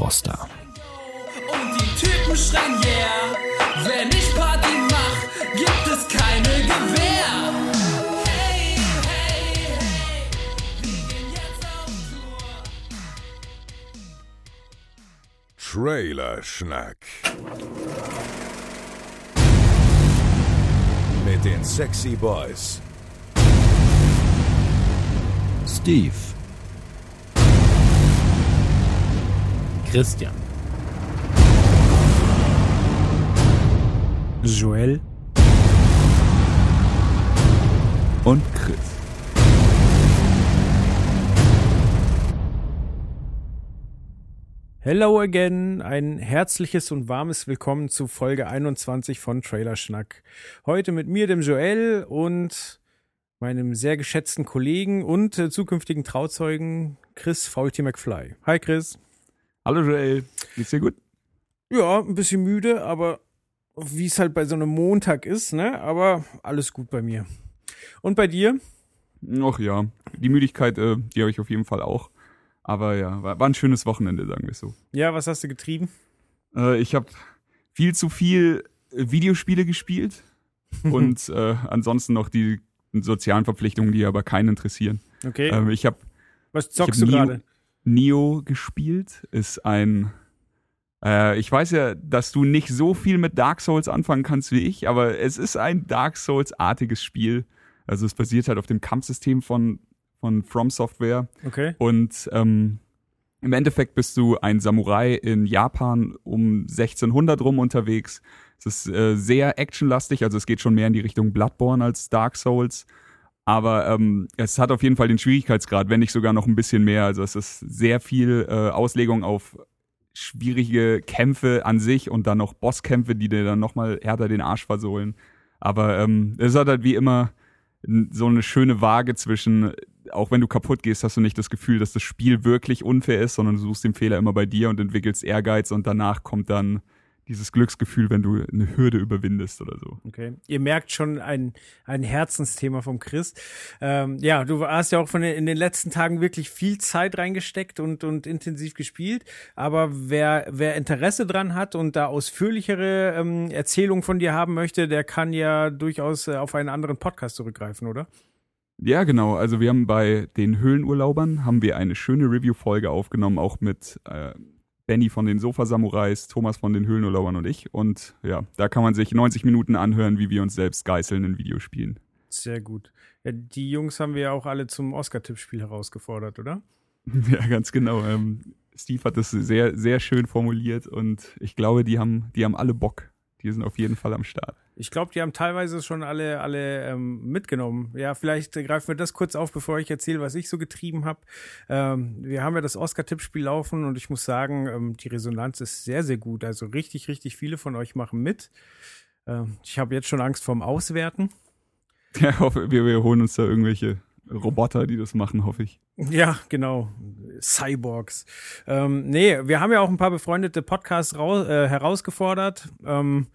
Froster. Und die Typen schreien yeah, wenn ich Party mach, gibt es keine Gewehr. Hey, hey, hey, wir gehen jetzt auf Tour. Trailer Schnack. Mit den Sexy Boys. Steve, Christian, Joel, und Chris. Hello again, ein herzliches und warmes Willkommen zu Folge 21 von Trailer Schnack. Heute mit mir, dem Joel und meinem sehr geschätzten Kollegen und äh, zukünftigen Trauzeugen Chris Faulty McFly. Hi Chris. Hallo Joel, geht's dir gut? Ja, ein bisschen müde, aber wie es halt bei so einem Montag ist, ne? Aber alles gut bei mir. Und bei dir? Ach ja, die Müdigkeit, äh, die habe ich auf jeden Fall auch. Aber ja, war, war ein schönes Wochenende, sagen wir so. Ja, was hast du getrieben? Äh, ich habe viel zu viel äh, Videospiele gespielt und äh, ansonsten noch die sozialen Verpflichtungen, die aber keinen interessieren. Okay. Ähm, ich habe was zockst hab du gerade? Neo gespielt, ist ein. Äh, ich weiß ja, dass du nicht so viel mit Dark Souls anfangen kannst wie ich, aber es ist ein Dark Souls-artiges Spiel. Also es basiert halt auf dem Kampfsystem von, von From Software. Okay. Und ähm, im Endeffekt bist du ein Samurai in Japan um 1600 rum unterwegs. Es ist äh, sehr actionlastig, also es geht schon mehr in die Richtung Bloodborne als Dark Souls. Aber ähm, es hat auf jeden Fall den Schwierigkeitsgrad, wenn nicht sogar noch ein bisschen mehr. Also es ist sehr viel äh, Auslegung auf schwierige Kämpfe an sich und dann noch Bosskämpfe, die dir dann nochmal härter den Arsch versohlen. Aber ähm, es hat halt wie immer so eine schöne Waage zwischen, auch wenn du kaputt gehst, hast du nicht das Gefühl, dass das Spiel wirklich unfair ist, sondern du suchst den Fehler immer bei dir und entwickelst Ehrgeiz und danach kommt dann dieses Glücksgefühl, wenn du eine Hürde überwindest oder so. Okay. Ihr merkt schon ein, ein Herzensthema vom Chris. Ähm, ja, du hast ja auch von den, in den letzten Tagen wirklich viel Zeit reingesteckt und, und intensiv gespielt. Aber wer, wer Interesse dran hat und da ausführlichere ähm, Erzählungen von dir haben möchte, der kann ja durchaus äh, auf einen anderen Podcast zurückgreifen, oder? Ja, genau. Also wir haben bei den Höhlenurlaubern haben wir eine schöne Review-Folge aufgenommen, auch mit äh, Benny von den Sofa-Samurais, Thomas von den Höhlenurlaubern und ich. Und ja, da kann man sich 90 Minuten anhören, wie wir uns selbst geißeln in Videospielen. Sehr gut. Ja, die Jungs haben wir ja auch alle zum Oscar-Tippspiel herausgefordert, oder? Ja, ganz genau. Ähm, Steve hat das sehr, sehr schön formuliert und ich glaube, die haben, die haben alle Bock. Die sind auf jeden Fall am Start. Ich glaube, die haben teilweise schon alle, alle ähm, mitgenommen. Ja, vielleicht greifen wir das kurz auf, bevor ich erzähle, was ich so getrieben habe. Ähm, wir haben ja das Oscar-Tippspiel laufen und ich muss sagen, ähm, die Resonanz ist sehr, sehr gut. Also richtig, richtig viele von euch machen mit. Ähm, ich habe jetzt schon Angst vorm Auswerten. Ja, hoffe, wir, wir holen uns da irgendwelche Roboter, die das machen, hoffe ich. Ja, genau. Cyborgs. Ähm, nee, wir haben ja auch ein paar befreundete Podcasts rau äh, herausgefordert. Ähm,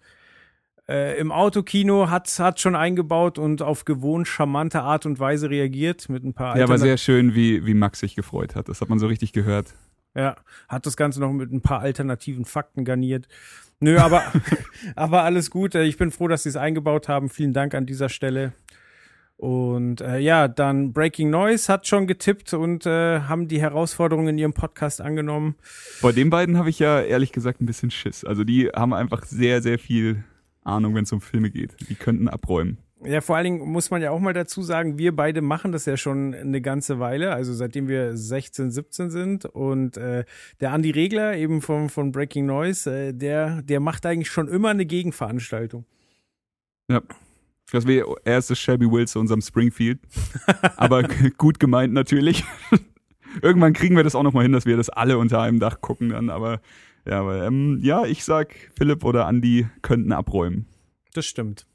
äh, Im Autokino hat hat schon eingebaut und auf gewohnt charmante Art und Weise reagiert mit ein paar Ja, Alternat- sehr schön, wie, wie Max sich gefreut hat. Das hat man so richtig gehört. Ja, hat das Ganze noch mit ein paar alternativen Fakten garniert. Nö, aber, aber alles gut. Ich bin froh, dass sie es eingebaut haben. Vielen Dank an dieser Stelle. Und äh, ja, dann Breaking Noise hat schon getippt und äh, haben die Herausforderungen in ihrem Podcast angenommen. Vor den beiden habe ich ja ehrlich gesagt ein bisschen Schiss. Also die haben einfach sehr, sehr viel Ahnung, wenn es um Filme geht. Die könnten abräumen. Ja, vor allen Dingen muss man ja auch mal dazu sagen, wir beide machen das ja schon eine ganze Weile, also seitdem wir 16, 17 sind. Und äh, der Andi Regler, eben von, von Breaking Noise, äh, der, der macht eigentlich schon immer eine Gegenveranstaltung. Ja. Das wäre er ist das Shelby Will zu unserem Springfield. Aber gut gemeint natürlich. Irgendwann kriegen wir das auch noch mal hin, dass wir das alle unter einem Dach gucken dann. Aber ja, aber, ähm, ja, ich sag, Philipp oder Andy könnten abräumen. Das stimmt.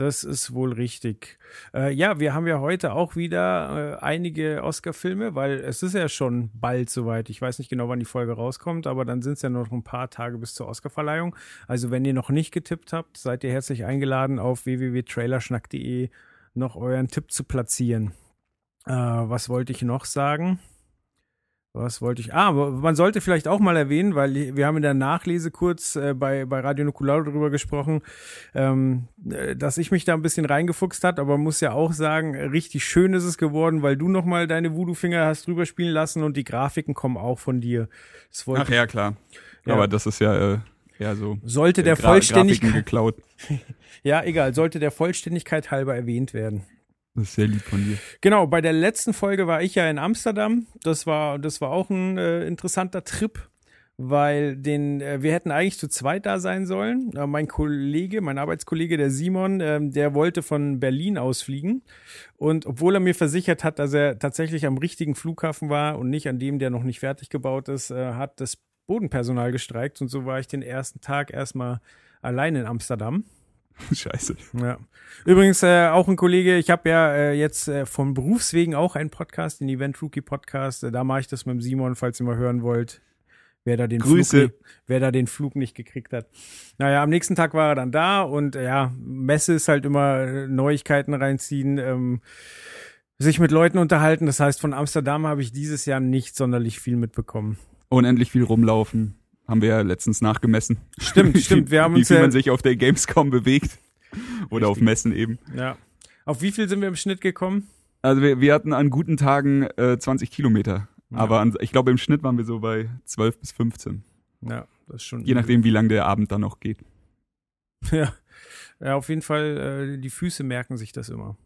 Das ist wohl richtig. Äh, ja, wir haben ja heute auch wieder äh, einige Oscar-Filme, weil es ist ja schon bald soweit. Ich weiß nicht genau, wann die Folge rauskommt, aber dann sind es ja noch ein paar Tage bis zur Oscar-Verleihung. Also wenn ihr noch nicht getippt habt, seid ihr herzlich eingeladen, auf www.trailerschnack.de noch euren Tipp zu platzieren. Äh, was wollte ich noch sagen? Was wollte ich? Ah, aber man sollte vielleicht auch mal erwähnen, weil wir haben in der Nachlese kurz äh, bei, bei Radio Nukular darüber gesprochen, ähm, äh, dass ich mich da ein bisschen reingefuchst hat, aber man muss ja auch sagen, richtig schön ist es geworden, weil du nochmal deine Voodoo-Finger hast drüber spielen lassen und die Grafiken kommen auch von dir. Ach ja, klar. Ja. Aber das ist ja äh, eher so. Sollte der Gra- Vollständigkeit, ja egal, sollte der Vollständigkeit halber erwähnt werden. Das ist sehr lieb von dir. Genau, bei der letzten Folge war ich ja in Amsterdam. Das war, das war auch ein äh, interessanter Trip, weil den, äh, wir hätten eigentlich zu zweit da sein sollen. Äh, mein Kollege, mein Arbeitskollege, der Simon, ähm, der wollte von Berlin ausfliegen. Und obwohl er mir versichert hat, dass er tatsächlich am richtigen Flughafen war und nicht an dem, der noch nicht fertig gebaut ist, äh, hat das Bodenpersonal gestreikt. Und so war ich den ersten Tag erstmal allein in Amsterdam. Scheiße. Ja. Übrigens äh, auch ein Kollege, ich habe ja äh, jetzt äh, von Berufswegen auch einen Podcast, den Event Rookie Podcast. Äh, da mache ich das mit dem Simon, falls ihr mal hören wollt, wer da den Grüße. Flug, nicht- wer da den Flug nicht gekriegt hat. Naja, am nächsten Tag war er dann da und äh, ja, Messe ist halt immer äh, Neuigkeiten reinziehen, ähm, sich mit Leuten unterhalten. Das heißt, von Amsterdam habe ich dieses Jahr nicht sonderlich viel mitbekommen. Unendlich viel rumlaufen. Haben wir ja letztens nachgemessen. Stimmt, Wie stimmt. Wir haben Wie uns viel ja, man sich auf der Gamescom bewegt. Oder auf Messen eben. ja. Auf wie viel sind wir im Schnitt gekommen? Also wir, wir hatten an guten Tagen äh, 20 Kilometer. Ja. Aber an, ich glaube, im Schnitt waren wir so bei 12 bis 15. Ja, das ist schon. Je nachdem, wie lang der Abend dann noch geht. Ja, ja auf jeden Fall, äh, die Füße merken sich das immer.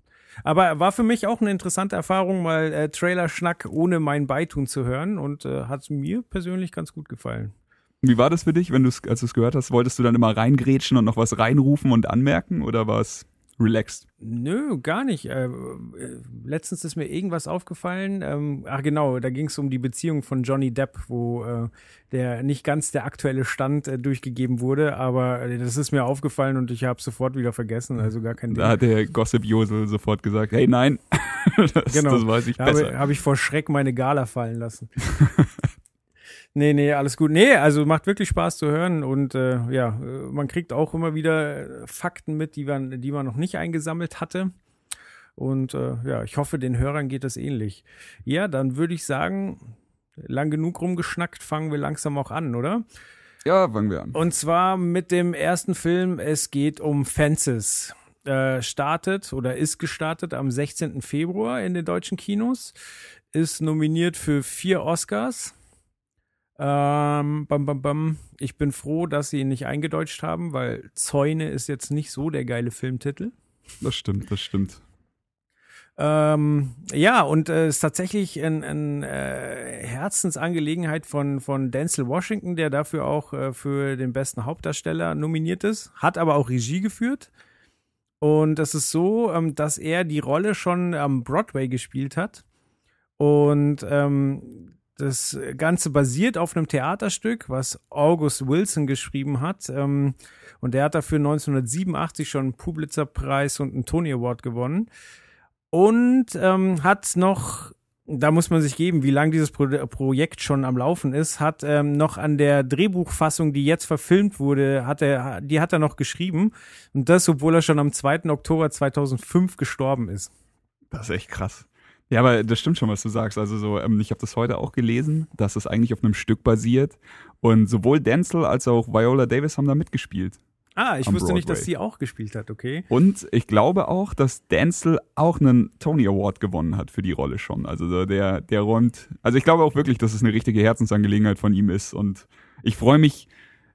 Aber war für mich auch eine interessante Erfahrung, mal äh, Trailer-Schnack ohne mein Beitun zu hören und äh, hat mir persönlich ganz gut gefallen. Wie war das für dich, wenn du als du es gehört hast? Wolltest du dann immer reingrätschen und noch was reinrufen und anmerken oder war es relaxed? Nö, gar nicht. Äh, äh, letztens ist mir irgendwas aufgefallen. Ähm, ach genau, da ging es um die Beziehung von Johnny Depp, wo äh, der nicht ganz der aktuelle Stand äh, durchgegeben wurde, aber äh, das ist mir aufgefallen und ich habe sofort wieder vergessen, also gar kein Ding. Da hat der Gossip Josel sofort gesagt, hey nein, das, Genau. das weiß ich Da besser. habe ich vor Schreck meine Gala fallen lassen. nee, nee, alles gut. Nee, also macht wirklich Spaß zu hören und äh, ja, man kriegt auch immer wieder äh, Fakten mit, die man, die man noch nicht eingesammelt hatte. Und äh, ja, ich hoffe, den Hörern geht das ähnlich. Ja, dann würde ich sagen, lang genug rumgeschnackt, fangen wir langsam auch an, oder? Ja, fangen wir an. Und zwar mit dem ersten Film. Es geht um Fences. Äh, startet oder ist gestartet am 16. Februar in den deutschen Kinos. Ist nominiert für vier Oscars. Ähm, bam, bam, bam. Ich bin froh, dass sie ihn nicht eingedeutscht haben, weil Zäune ist jetzt nicht so der geile Filmtitel. Das stimmt, das stimmt. Ähm, ja, und es äh, ist tatsächlich eine ein, äh, Herzensangelegenheit von, von Denzel Washington, der dafür auch äh, für den besten Hauptdarsteller nominiert ist, hat aber auch Regie geführt. Und es ist so, ähm, dass er die Rolle schon am Broadway gespielt hat. Und ähm, das Ganze basiert auf einem Theaterstück, was August Wilson geschrieben hat. Ähm, und der hat dafür 1987 schon einen Pulitzer-Preis und einen Tony Award gewonnen und ähm, hat noch, da muss man sich geben, wie lange dieses Pro Projekt schon am Laufen ist, hat ähm, noch an der Drehbuchfassung, die jetzt verfilmt wurde, hat er, die hat er noch geschrieben. Und das, obwohl er schon am 2. Oktober 2005 gestorben ist. Das ist echt krass. Ja, aber das stimmt schon, was du sagst. Also so, ähm, ich habe das heute auch gelesen, dass es eigentlich auf einem Stück basiert. Und sowohl Denzel als auch Viola Davis haben da mitgespielt. Ah, ich wusste nicht, dass Broadway. sie auch gespielt hat, okay. Und ich glaube auch, dass Denzel auch einen Tony Award gewonnen hat für die Rolle schon. Also so der, der räumt. Also ich glaube auch wirklich, dass es eine richtige Herzensangelegenheit von ihm ist. Und ich freue mich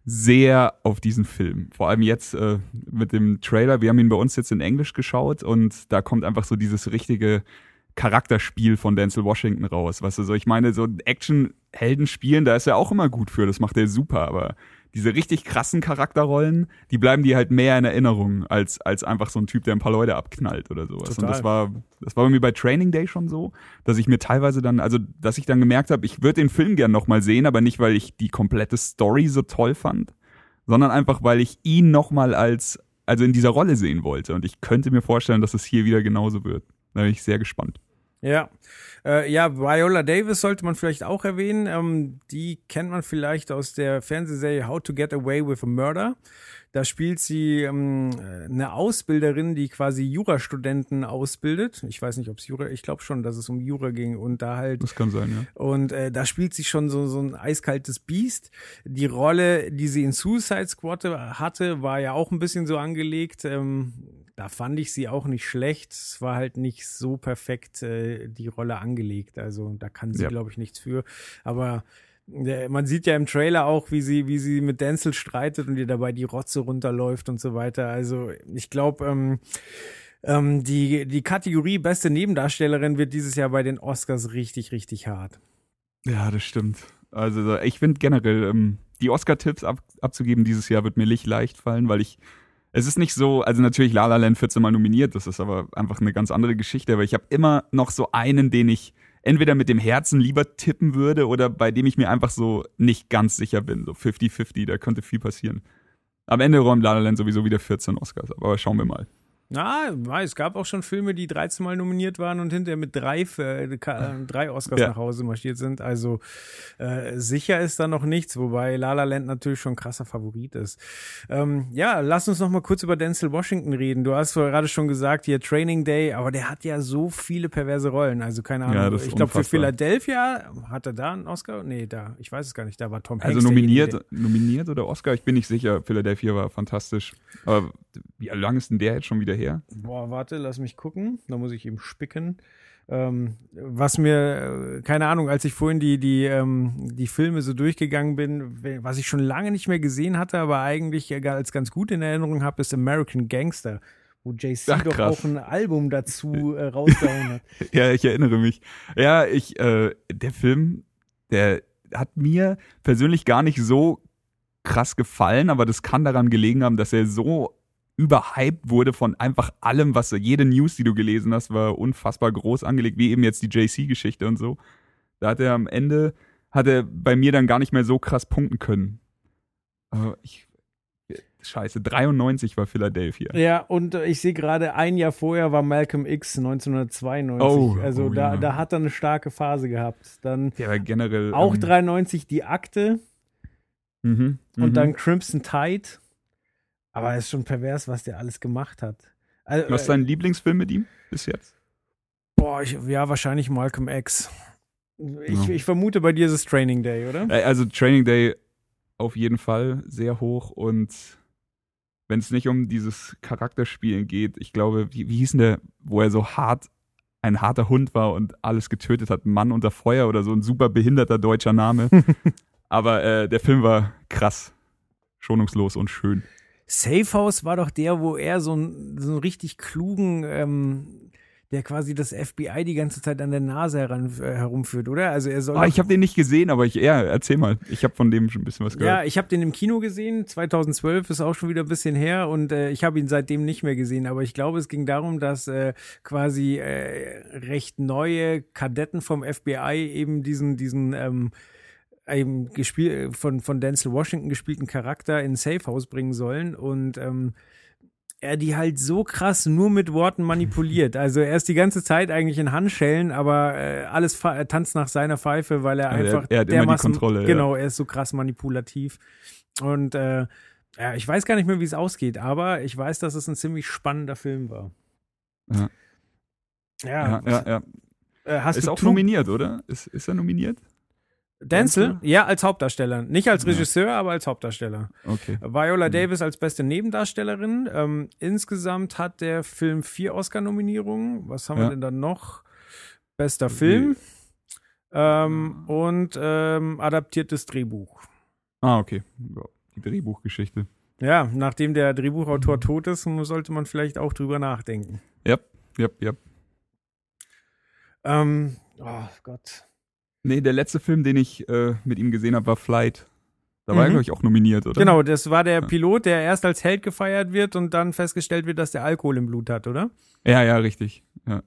sehr auf diesen Film. Vor allem jetzt äh, mit dem Trailer. Wir haben ihn bei uns jetzt in Englisch geschaut und da kommt einfach so dieses richtige Charakterspiel von Denzel Washington raus. Weißt du, so ich meine, so Action-Helden spielen, da ist er auch immer gut für, das macht er super, aber diese richtig krassen Charakterrollen, die bleiben dir halt mehr in Erinnerung als, als einfach so ein Typ, der ein paar Leute abknallt oder sowas. Total. Und das war, das war bei mir bei Training Day schon so, dass ich mir teilweise dann, also dass ich dann gemerkt habe, ich würde den Film gern nochmal sehen, aber nicht, weil ich die komplette Story so toll fand, sondern einfach, weil ich ihn nochmal als, also in dieser Rolle sehen wollte. Und ich könnte mir vorstellen, dass es hier wieder genauso wird. Da bin ich sehr gespannt. Ja. Äh, ja, Viola Davis sollte man vielleicht auch erwähnen. Ähm, die kennt man vielleicht aus der Fernsehserie How to Get Away with a Murder. Da spielt sie ähm, äh, eine Ausbilderin, die quasi Jurastudenten ausbildet. Ich weiß nicht, ob es Jura, ich glaube schon, dass es um Jura ging und da halt Das kann sein, ja. und äh, da spielt sie schon so, so ein eiskaltes Biest. Die Rolle, die sie in Suicide Squad hatte, war ja auch ein bisschen so angelegt. Ähm, da fand ich sie auch nicht schlecht. Es war halt nicht so perfekt äh, die Rolle angelegt. Also da kann sie, Ja. glaube ich, nichts für. Aber äh, man sieht ja im Trailer auch, wie sie, wie sie mit Denzel streitet und ihr dabei die Rotze runterläuft und so weiter. Also ich glaube, ähm, ähm, die, die Kategorie beste Nebendarstellerin wird dieses Jahr bei den Oscars richtig, richtig hart. Ja, das stimmt. Also so, ich finde generell, ähm, die Oscar-Tipps ab, abzugeben dieses Jahr wird mir nicht leicht fallen, weil ich, es ist nicht so, also natürlich La La Land 14 Mal nominiert, das ist aber einfach eine ganz andere Geschichte, aber ich habe immer noch so einen, den ich entweder mit dem Herzen lieber tippen würde oder bei dem ich mir einfach so nicht ganz sicher bin, so 50-50, da könnte viel passieren. Am Ende räumt La La Land sowieso wieder 14 Oscars, aber schauen wir mal. Na, es gab auch schon Filme, die 13 Mal nominiert waren und hinterher mit drei, äh, äh, drei Oscars Ja. nach Hause marschiert sind. Also äh, sicher ist da noch nichts, wobei La La Land natürlich schon ein krasser Favorit ist. Ähm, ja, lass uns noch mal kurz über Denzel Washington reden. Du hast gerade schon gesagt, hier Training Day, aber der hat ja so viele perverse Rollen. Also keine Ahnung. Ja, ich glaube, für. Philadelphia hat er da einen Oscar? Nee, da. Ich weiß es gar nicht. Da war Tom Hanks. Also nominiert, nominiert oder Oscar, ich bin nicht sicher. Philadelphia war fantastisch. Aber wie lang ist denn der jetzt schon wieder her? Boah, warte, lass mich gucken. Da muss ich eben spicken. Ähm, was mir, äh, keine Ahnung, als ich vorhin die, die, ähm, die Filme so durchgegangen bin, was ich schon lange nicht mehr gesehen hatte, aber eigentlich äh, als ganz gut in Erinnerung habe, ist American Gangster, wo JC Ach, doch krass. auch ein Album dazu äh, rausgehauen hat. Ja, ich erinnere mich. Ja, ich, äh, der Film, der hat mir persönlich gar nicht so krass gefallen, aber das kann daran gelegen haben, dass er so überhyped wurde von einfach allem, was jede News, die du gelesen hast, war unfassbar groß angelegt, wie eben jetzt die JC-Geschichte und so. Da hat er am Ende, hat er bei mir dann gar nicht mehr so krass punkten können. Aber ich, scheiße, 93 war Philadelphia. Ja, und äh, ich sehe gerade, ein Jahr vorher war Malcolm X 1992. Oh, also oh da, ja. da hat er eine starke Phase gehabt. Dann war generell. auch ähm, 93 die Akte. Mhm, und mhm. dann Crimson Tide. Aber es ist schon pervers, was der alles gemacht hat. Also, Was ist äh, dein Lieblingsfilm mit ihm bis jetzt? boah, ich, ja, wahrscheinlich Malcolm X. Ich, Ja. ich vermute, bei dir ist es Training Day, oder? Äh, Also Training Day auf jeden Fall sehr hoch und wenn es nicht um dieses Charakterspielen geht, ich glaube, wie, wie hieß denn der, wo er so hart, ein harter Hund war und alles getötet hat, Mann unter Feuer oder so ein super behinderter deutscher Name. Aber äh, der Film war krass, schonungslos und schön. Safe House war doch der, wo er so, einen- so einen richtig klugen, ähm, der quasi das FBI die ganze Zeit an der Nase heran, äh, herumführt, oder? Also er soll. Ah, ich habe den nicht gesehen, aber ich, ja, erzähl mal. Ich habe von dem schon ein bisschen was Ja, gehört. ich habe den im Kino gesehen, 2012 ist auch schon wieder ein bisschen her und äh, ich habe ihn seitdem nicht mehr gesehen. Aber ich glaube, es ging darum, dass äh, quasi äh, recht neue Kadetten vom FBI eben diesen, diesen ähm, eben gespielt von, von Denzel Washington gespielten Charakter in Safe House bringen sollen und ähm, er die halt so krass nur mit Worten manipuliert. Also er ist die ganze Zeit eigentlich in Handschellen, aber äh, alles er tanzt nach seiner Pfeife, weil er Also er- einfach er hat immer die Kontrolle, ja. Genau, er ist so krass manipulativ. Und äh, ja, ich weiß gar nicht mehr, wie es ausgeht, aber ich weiß, dass es ein ziemlich spannender Film war. Ja. Ja, ja, ja, ja. Äh, hast Ist du auch nominiert, oder? Ist, ist er nominiert? Denzel? Ja, als Hauptdarsteller. Nicht als Ja. Regisseur, aber als Hauptdarsteller. Okay. Viola Mhm. Davis als beste Nebendarstellerin. Ähm, insgesamt hat der Film vier Oscar-Nominierungen. Was haben Ja. wir denn dann noch? Bester Film ähm, und ähm, adaptiertes Drehbuch. Ah, okay. Ja, Die Drehbuchgeschichte. Ja, nachdem der Drehbuchautor tot ist, sollte man vielleicht auch drüber nachdenken. Yep, yep, yep. Ähm, oh Gott. Nee, der letzte Film, den ich äh, mit ihm gesehen habe, war Flight. Da war er, Mhm. glaube ich, auch nominiert, oder? Genau, das war der. Pilot, der erst als Held gefeiert wird und dann festgestellt wird, dass der Alkohol im Blut hat, oder? Ja, ja, richtig. Ja.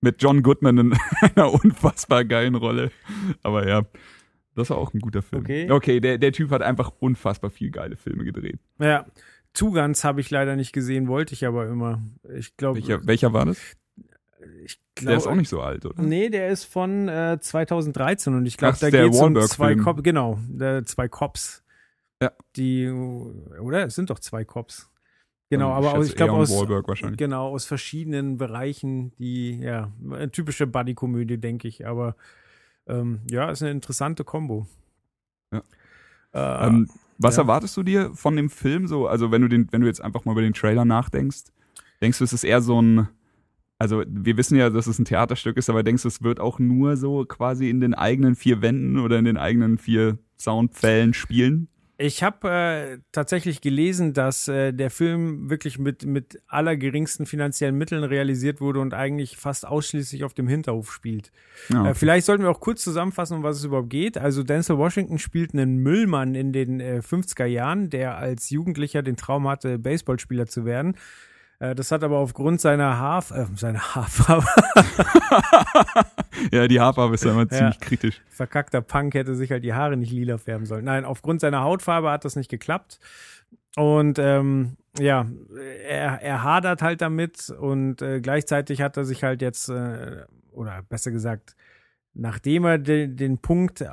Mit John Goodman in einer unfassbar geilen Rolle. Aber ja, das war auch ein guter Film. Okay. Okay, der, der Typ hat einfach unfassbar viel geile Filme gedreht. Ja. Tugans habe ich leider nicht gesehen, wollte ich aber immer. Ich glaube, Welcher, welcher war das? ich Der glaube, ist auch nicht so alt, oder? Nee, der ist von äh, 2013 und ich glaube, da geht es um zwei Cops. Genau, der, zwei Cops. Ja. Die, oder? Es sind doch zwei Cops. Genau, Ich aber aus, schätze ich glaube aus, genau, aus verschiedenen Bereichen, die, ja, eine typische Buddy-Komödie, denke ich, aber ähm, ja, ist eine interessante Kombo. Ja. Äh, Ähm, was ja. erwartest du dir von dem Film so? Also wenn du den, wenn du jetzt einfach mal über den Trailer nachdenkst, denkst du, es ist eher so ein, also wir wissen ja, dass es ein Theaterstück ist, aber denkst du, es wird auch nur so quasi in den eigenen vier Wänden oder in den eigenen vier Soundfällen spielen? Ich habe äh, tatsächlich gelesen, dass äh, der Film wirklich mit, mit allergeringsten finanziellen Mitteln realisiert wurde und eigentlich fast ausschließlich auf dem Hinterhof spielt. Ja, Äh, vielleicht sollten wir auch kurz zusammenfassen, um was es überhaupt geht. Also Denzel Washington spielt einen Müllmann in den äh, 50er Jahren, der als Jugendlicher den Traum hatte, Baseballspieler zu werden. Äh, das hat aber aufgrund seiner Haar, äh, seiner Haarfarbe, ja, die Haarfarbe ist ja immer Ja. ziemlich kritisch. verkackter Punk hätte sich halt die Haare nicht lila färben sollen. Nein, aufgrund seiner Hautfarbe hat das nicht geklappt. Und ähm, ja, er, er hadert halt damit und äh, gleichzeitig hat er sich halt jetzt, äh, oder besser gesagt, nachdem er de, den Punkt äh,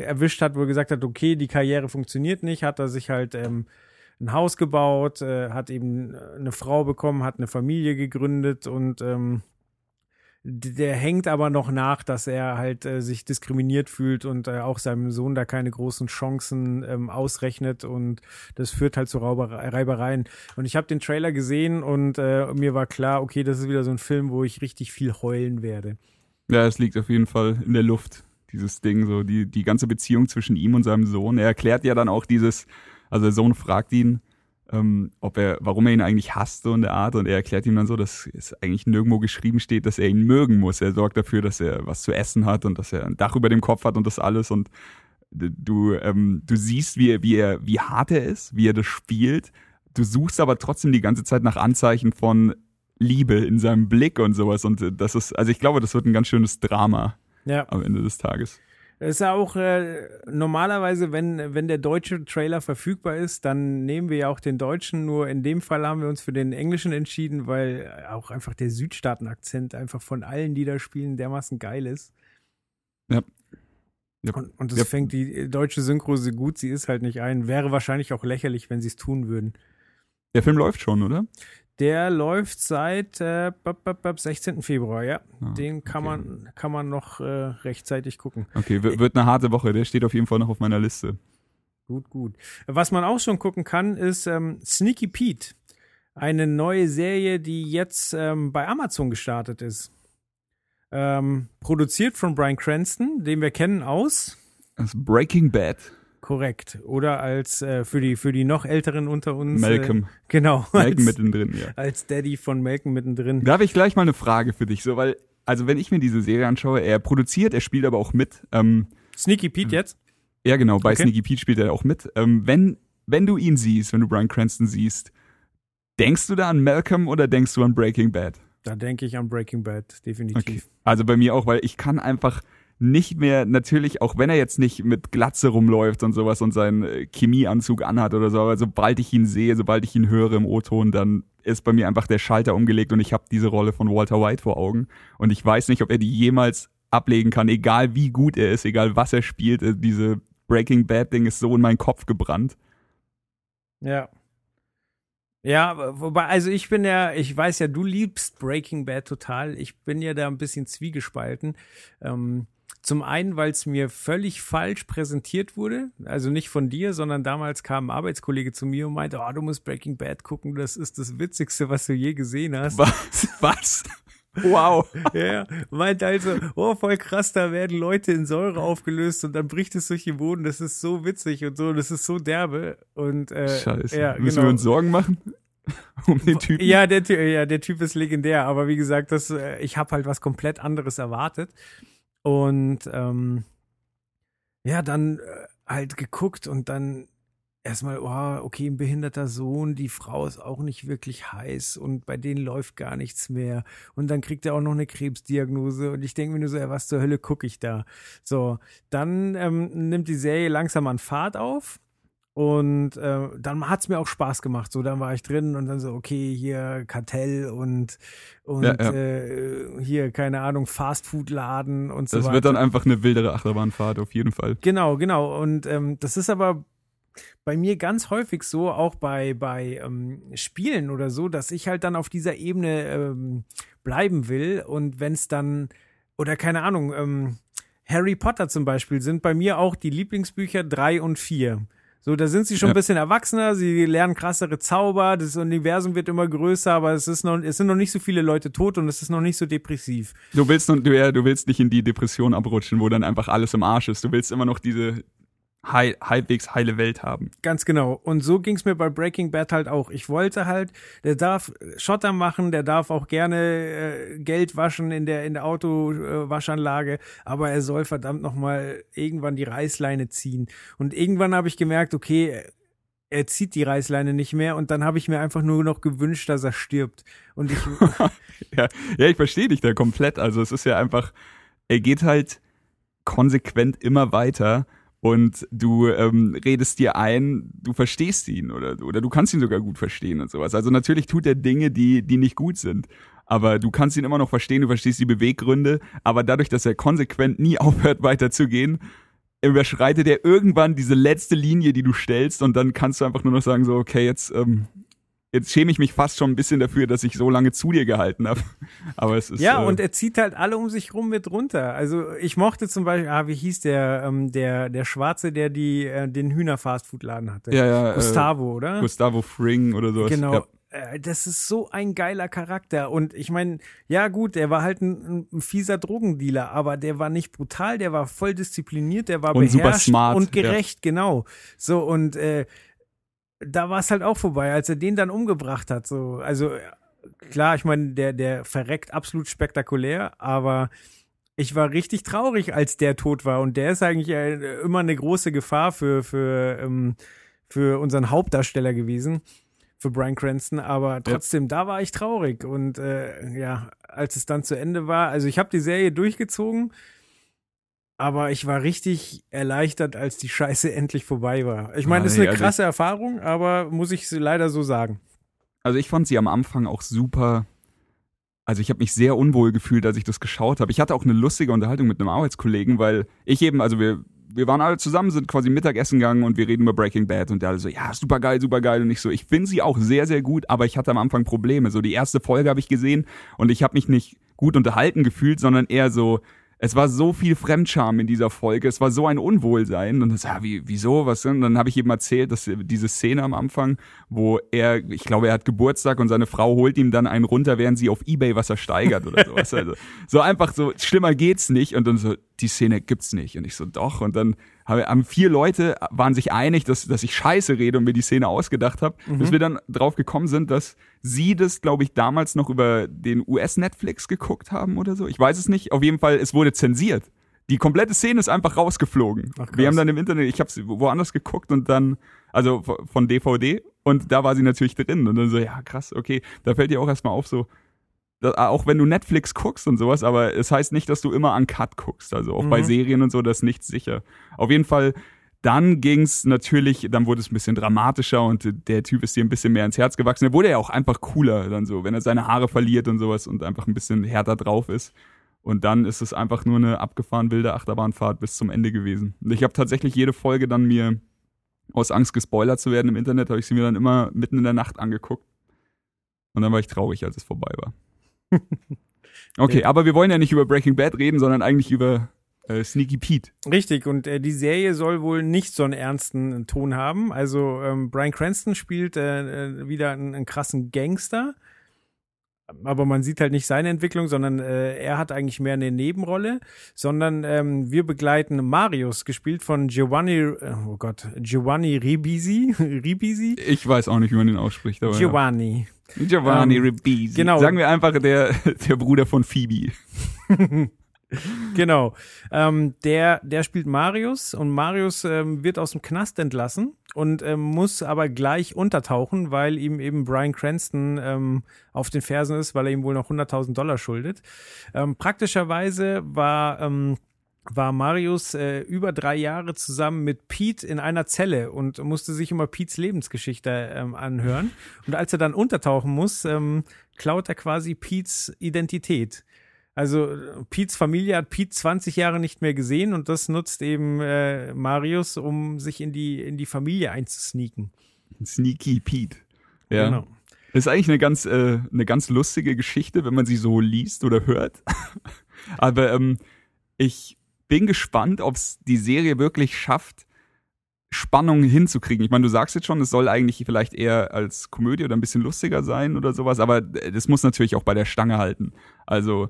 erwischt hat, wo er gesagt hat, okay, die Karriere funktioniert nicht, hat er sich halt ähm, ein Haus gebaut, äh, hat eben eine Frau bekommen, hat eine Familie gegründet und ähm, der hängt aber noch nach, dass er halt äh, sich diskriminiert fühlt und äh, auch seinem Sohn da keine großen Chancen ähm, ausrechnet und das führt halt zu Rauberei- Reibereien. Und ich habe den Trailer gesehen und äh, mir war klar, okay, das ist wieder so ein Film, wo ich richtig viel heulen werde. Ja, es liegt auf jeden Fall in der Luft, dieses Ding, so die, die ganze Beziehung zwischen ihm und seinem Sohn. Er erklärt ja dann auch dieses, also der Sohn fragt ihn, ähm, ob er, warum er ihn eigentlich hasst, so in der Art, und er erklärt ihm dann so, dass es eigentlich nirgendwo geschrieben steht, dass er ihn mögen muss. Er sorgt dafür, dass er was zu essen hat und dass er ein Dach über dem Kopf hat und das alles und du, ähm, du siehst, wie er, wie er, wie hart er ist, wie er das spielt. Du suchst aber trotzdem die ganze Zeit nach Anzeichen von Liebe in seinem Blick und sowas. Und äh, das ist, also ich glaube, das wird ein ganz schönes Drama Ja. am Ende des Tages. Es ist ja auch äh, normalerweise, wenn, wenn der deutsche Trailer verfügbar ist, dann nehmen wir ja auch den deutschen. Nur in dem Fall haben wir uns für den englischen entschieden, weil auch einfach der Südstaaten-Akzent einfach von allen, die da spielen, dermaßen geil ist. Ja. Ja. Und, und das Ja. fängt die deutsche Synchro so gut sie ist halt nicht ein. Wäre wahrscheinlich auch lächerlich, wenn sie es tun würden. Der Film läuft schon, oder? Der läuft seit äh, bap, bap, bap, 16. Februar, ja. Ah, Den kann okay. man kann man noch äh, rechtzeitig gucken. Okay, wird, eine harte Woche. Der steht auf jeden Fall noch auf meiner Liste. Gut, gut. Was man auch schon gucken kann, ist ähm, Sneaky Pete. Eine neue Serie, die jetzt ähm, bei Amazon gestartet ist. Ähm, produziert von Brian Cranston, den wir kennen aus. Das ist Breaking Bad. Korrekt. Oder als äh, für die für die noch älteren unter uns. Malcolm. Äh, genau. Malcolm als, mittendrin, ja. als Daddy von Malcolm mittendrin. Da habe ich gleich mal eine Frage für dich, so weil, also wenn ich mir diese Serie anschaue, er produziert, er spielt aber auch mit. Ähm, Sneaky Pete jetzt? ja, genau, bei Okay. Sneaky Pete spielt er auch mit. Ähm, wenn, wenn du ihn siehst, wenn du Brian Cranston siehst, denkst du da an Malcolm oder denkst du an Breaking Bad? Da denke ich an Breaking Bad, definitiv. Okay. Also bei mir auch, weil ich kann einfach nicht mehr, natürlich, auch wenn er jetzt nicht mit Glatze rumläuft und sowas und seinen äh, Chemieanzug anhat oder so, aber sobald ich ihn sehe, sobald ich ihn höre im O-Ton, dann ist bei mir einfach der Schalter umgelegt und ich habe diese Rolle von Walter White vor Augen. Und ich weiß nicht, ob er die jemals ablegen kann, egal wie gut er ist, egal was er spielt. äh, Diese Breaking Bad-Ding ist so in meinen Kopf gebrannt. Ja. Ja, wobei, also ich bin ja, ich weiß ja, du liebst Breaking Bad total. Ich bin ja da ein bisschen zwiegespalten. Ähm, zum einen, weil es mir völlig falsch präsentiert wurde. Also nicht von dir, sondern damals kam ein Arbeitskollege zu mir und meinte, oh, du musst Breaking Bad gucken, das ist das Witzigste, was du je gesehen hast. Was? Was? Wow. Ja, meinte also, oh, voll krass, da werden Leute in Säure aufgelöst und dann bricht es durch den Boden. Das ist so witzig und so, das ist so derbe. Und äh, Scheiße. Ja, Müssen genau. wir uns Sorgen machen? um den Typen? Ja, der, ja, der Typ ist legendär, aber wie gesagt, das, äh, ich habe halt was komplett anderes erwartet. Und ähm, ja, dann äh, halt geguckt und dann erstmal, oh, okay, ein behinderter Sohn, die Frau ist auch nicht wirklich heiß und bei denen läuft gar nichts mehr. Und dann kriegt er auch noch eine Krebsdiagnose und ich denke mir nur so, ja, was zur Hölle gucke ich da? So, dann ähm, nimmt die Serie langsam an Fahrt auf. Und äh, dann hat's mir auch Spaß gemacht. So, dann war ich drin und dann so, okay, hier Kartell und, und Ja, ja. Äh, hier, keine Ahnung, Fastfood-Laden und so Das weiter. wird dann einfach eine wildere Achterbahnfahrt, auf jeden Fall. Genau, genau. Und ähm, das ist aber bei mir ganz häufig so, auch bei, bei ähm, Spielen oder so, dass ich halt dann auf dieser Ebene ähm, bleiben will. Und wenn es dann, oder keine Ahnung, ähm, Harry Potter zum Beispiel sind bei mir auch die Lieblingsbücher drei und vier. So, da sind sie schon Ja. ein bisschen erwachsener, sie lernen krassere Zauber, das Universum wird immer größer, aber es ist noch, es sind noch nicht so viele Leute tot und es ist noch nicht so depressiv. Du willst, du, ja, du willst nicht in die Depression abrutschen, wo dann einfach alles im Arsch ist. Du willst immer noch diese heil, halbwegs heile Welt haben. Ganz genau. Und so ging's mir bei Breaking Bad halt auch. Ich wollte halt, der darf Schotter machen, der darf auch gerne äh, Geld waschen in der in der Autowaschanlage, aber er soll verdammt noch mal irgendwann die Reißleine ziehen. Und irgendwann habe ich gemerkt, okay, er zieht die Reißleine nicht mehr und dann habe ich mir einfach nur noch gewünscht, dass er stirbt. Und ich Ja, ja ich verstehe dich da komplett. Also es ist ja einfach, er geht halt konsequent immer weiter und du ähm, redest dir ein, du verstehst ihn oder, oder du kannst ihn sogar gut verstehen und sowas. Also natürlich tut er Dinge, die, die nicht gut sind. Aber du kannst ihn immer noch verstehen, du verstehst die Beweggründe, aber dadurch, dass er konsequent nie aufhört weiterzugehen, überschreitet er irgendwann diese letzte Linie, die du stellst und dann kannst du einfach nur noch sagen so, okay, jetzt, ähm, jetzt schäme ich mich fast schon ein bisschen dafür, dass ich so lange zu dir gehalten habe. Aber es ist Ja, äh, und er zieht halt alle um sich rum mit runter. Also ich mochte zum Beispiel, ah, wie hieß der, ähm, der, der Schwarze, der die, äh, den Hühner-Fastfood-Laden hatte. ja, ja, Gustavo, oder? Äh, Gustavo Fring oder sowas. Genau. Ja. Äh, Das ist so ein geiler Charakter. Und ich meine, ja gut, der war halt ein, ein fieser Drogendealer, aber der war nicht brutal, der war voll diszipliniert, der war Und super beherrscht smart, und gerecht, genau. So, und äh, da war es halt auch vorbei, als er den dann umgebracht hat. So, also klar, ich meine, der, der verreckt absolut spektakulär, aber ich war richtig traurig, als der tot war. Und der ist eigentlich äh, immer eine große Gefahr für, für, ähm, für unseren Hauptdarsteller gewesen, für Brian Cranston. Aber trotzdem, da war ich traurig. Und äh, ja, als es dann zu Ende war, also ich habe die Serie durchgezogen, aber ich war richtig erleichtert, als die Scheiße endlich vorbei war. Ich meine, das ist eine also krasse Erfahrung, aber muss ich leider so sagen. Also ich fand sie am Anfang auch super. Also ich habe mich sehr unwohl gefühlt, als ich das geschaut habe. Ich hatte auch eine lustige Unterhaltung mit einem Arbeitskollegen, weil ich eben, also wir, wir waren alle zusammen, sind quasi Mittagessen gegangen und wir reden über Breaking Bad und der alle so, ja, super geil, super geil. Und ich so, ich finde sie auch sehr, sehr gut, aber ich hatte am Anfang Probleme. So die erste Folge habe ich gesehen und ich habe mich nicht gut unterhalten gefühlt, sondern eher so, es war so viel Fremdscham in dieser Folge, es war so ein Unwohlsein und das, ja, wie, wieso, was denn? Und dann habe ich eben erzählt, dass diese Szene am Anfang, wo er, ich glaube, er hat Geburtstag und seine Frau holt ihm dann einen runter, während sie auf Ebay was ersteigert oder sowas. Also so einfach so, schlimmer geht's nicht und dann so, die Szene gibt's nicht. Und ich so, doch. Und dann haben vier Leute, waren sich einig, dass, dass ich scheiße rede und mir die Szene ausgedacht habe, bis wir dann drauf gekommen sind, dass sie das, glaube ich, damals noch über den US-Netflix geguckt haben oder so. Ich weiß es nicht. Auf jeden Fall, es wurde zensiert. Die komplette Szene ist einfach rausgeflogen. Ach, wir haben dann im Internet, ich habe sie woanders geguckt und dann, also von DVD und da war sie natürlich drin und dann so, ja krass, okay, da fällt dir auch erstmal auf so, auch wenn du Netflix guckst und sowas, aber es heißt nicht, dass du immer an Cut guckst. Also auch bei Mhm. Serien und so, das ist nicht sicher. Auf jeden Fall, dann ging's natürlich, dann wurde es ein bisschen dramatischer und der Typ ist dir ein bisschen mehr ins Herz gewachsen. Er wurde ja auch einfach cooler dann so, wenn er seine Haare verliert und sowas und einfach ein bisschen härter drauf ist. Und dann ist es einfach nur eine abgefahren wilde Achterbahnfahrt bis zum Ende gewesen. Und ich habe tatsächlich jede Folge dann mir aus Angst gespoilert zu werden im Internet, habe ich sie mir dann immer mitten in der Nacht angeguckt. Und dann war ich traurig, als es vorbei war. Okay, Ja. aber wir wollen ja nicht über Breaking Bad reden, sondern eigentlich über Äh, Sneaky Pete. Richtig, und äh, die Serie soll wohl nicht so einen ernsten Ton haben. Also ähm, Brian Cranston spielt äh, äh, wieder einen, einen krassen Gangster. Aber man sieht halt nicht seine Entwicklung, sondern äh, er hat eigentlich mehr eine Nebenrolle, sondern ähm, wir begleiten Marius, gespielt von Giovanni, äh, oh Gott, Giovanni Ribisi, Ribisi, Ich weiß auch nicht, wie man den ausspricht. Aber Giovanni. ja. Giovanni Ähm, Ribisi. genau. Sagen wir einfach der, der Bruder von Phoebe. Genau. Ähm, der, der spielt Marius und Marius ähm, wird aus dem Knast entlassen und ähm, muss aber gleich untertauchen, weil ihm eben Brian Cranston ähm, auf den Fersen ist, weil er ihm wohl noch 100.000 Dollar schuldet. Ähm, praktischerweise war ähm, war Marius äh, über drei Jahre zusammen mit Pete in einer Zelle und musste sich immer Pete's Lebensgeschichte ähm, anhören. Und als er dann untertauchen muss, ähm, klaut er quasi Pete's Identität. Also äh, Pete's Familie hat Pete 20 Jahre nicht mehr gesehen und das nutzt eben äh, Marius, um sich in die, in die Familie einzusneaken. Sneaky Pete. Ja. Genau. Das ist eigentlich eine ganz, äh, eine ganz lustige Geschichte, wenn man sie so liest oder hört. Aber ähm, ich bin gespannt, ob es die Serie wirklich schafft, Spannung hinzukriegen. Ich meine, du sagst jetzt schon, es soll eigentlich vielleicht eher als Komödie oder ein bisschen lustiger sein oder sowas, aber das muss natürlich auch bei der Stange halten. Also,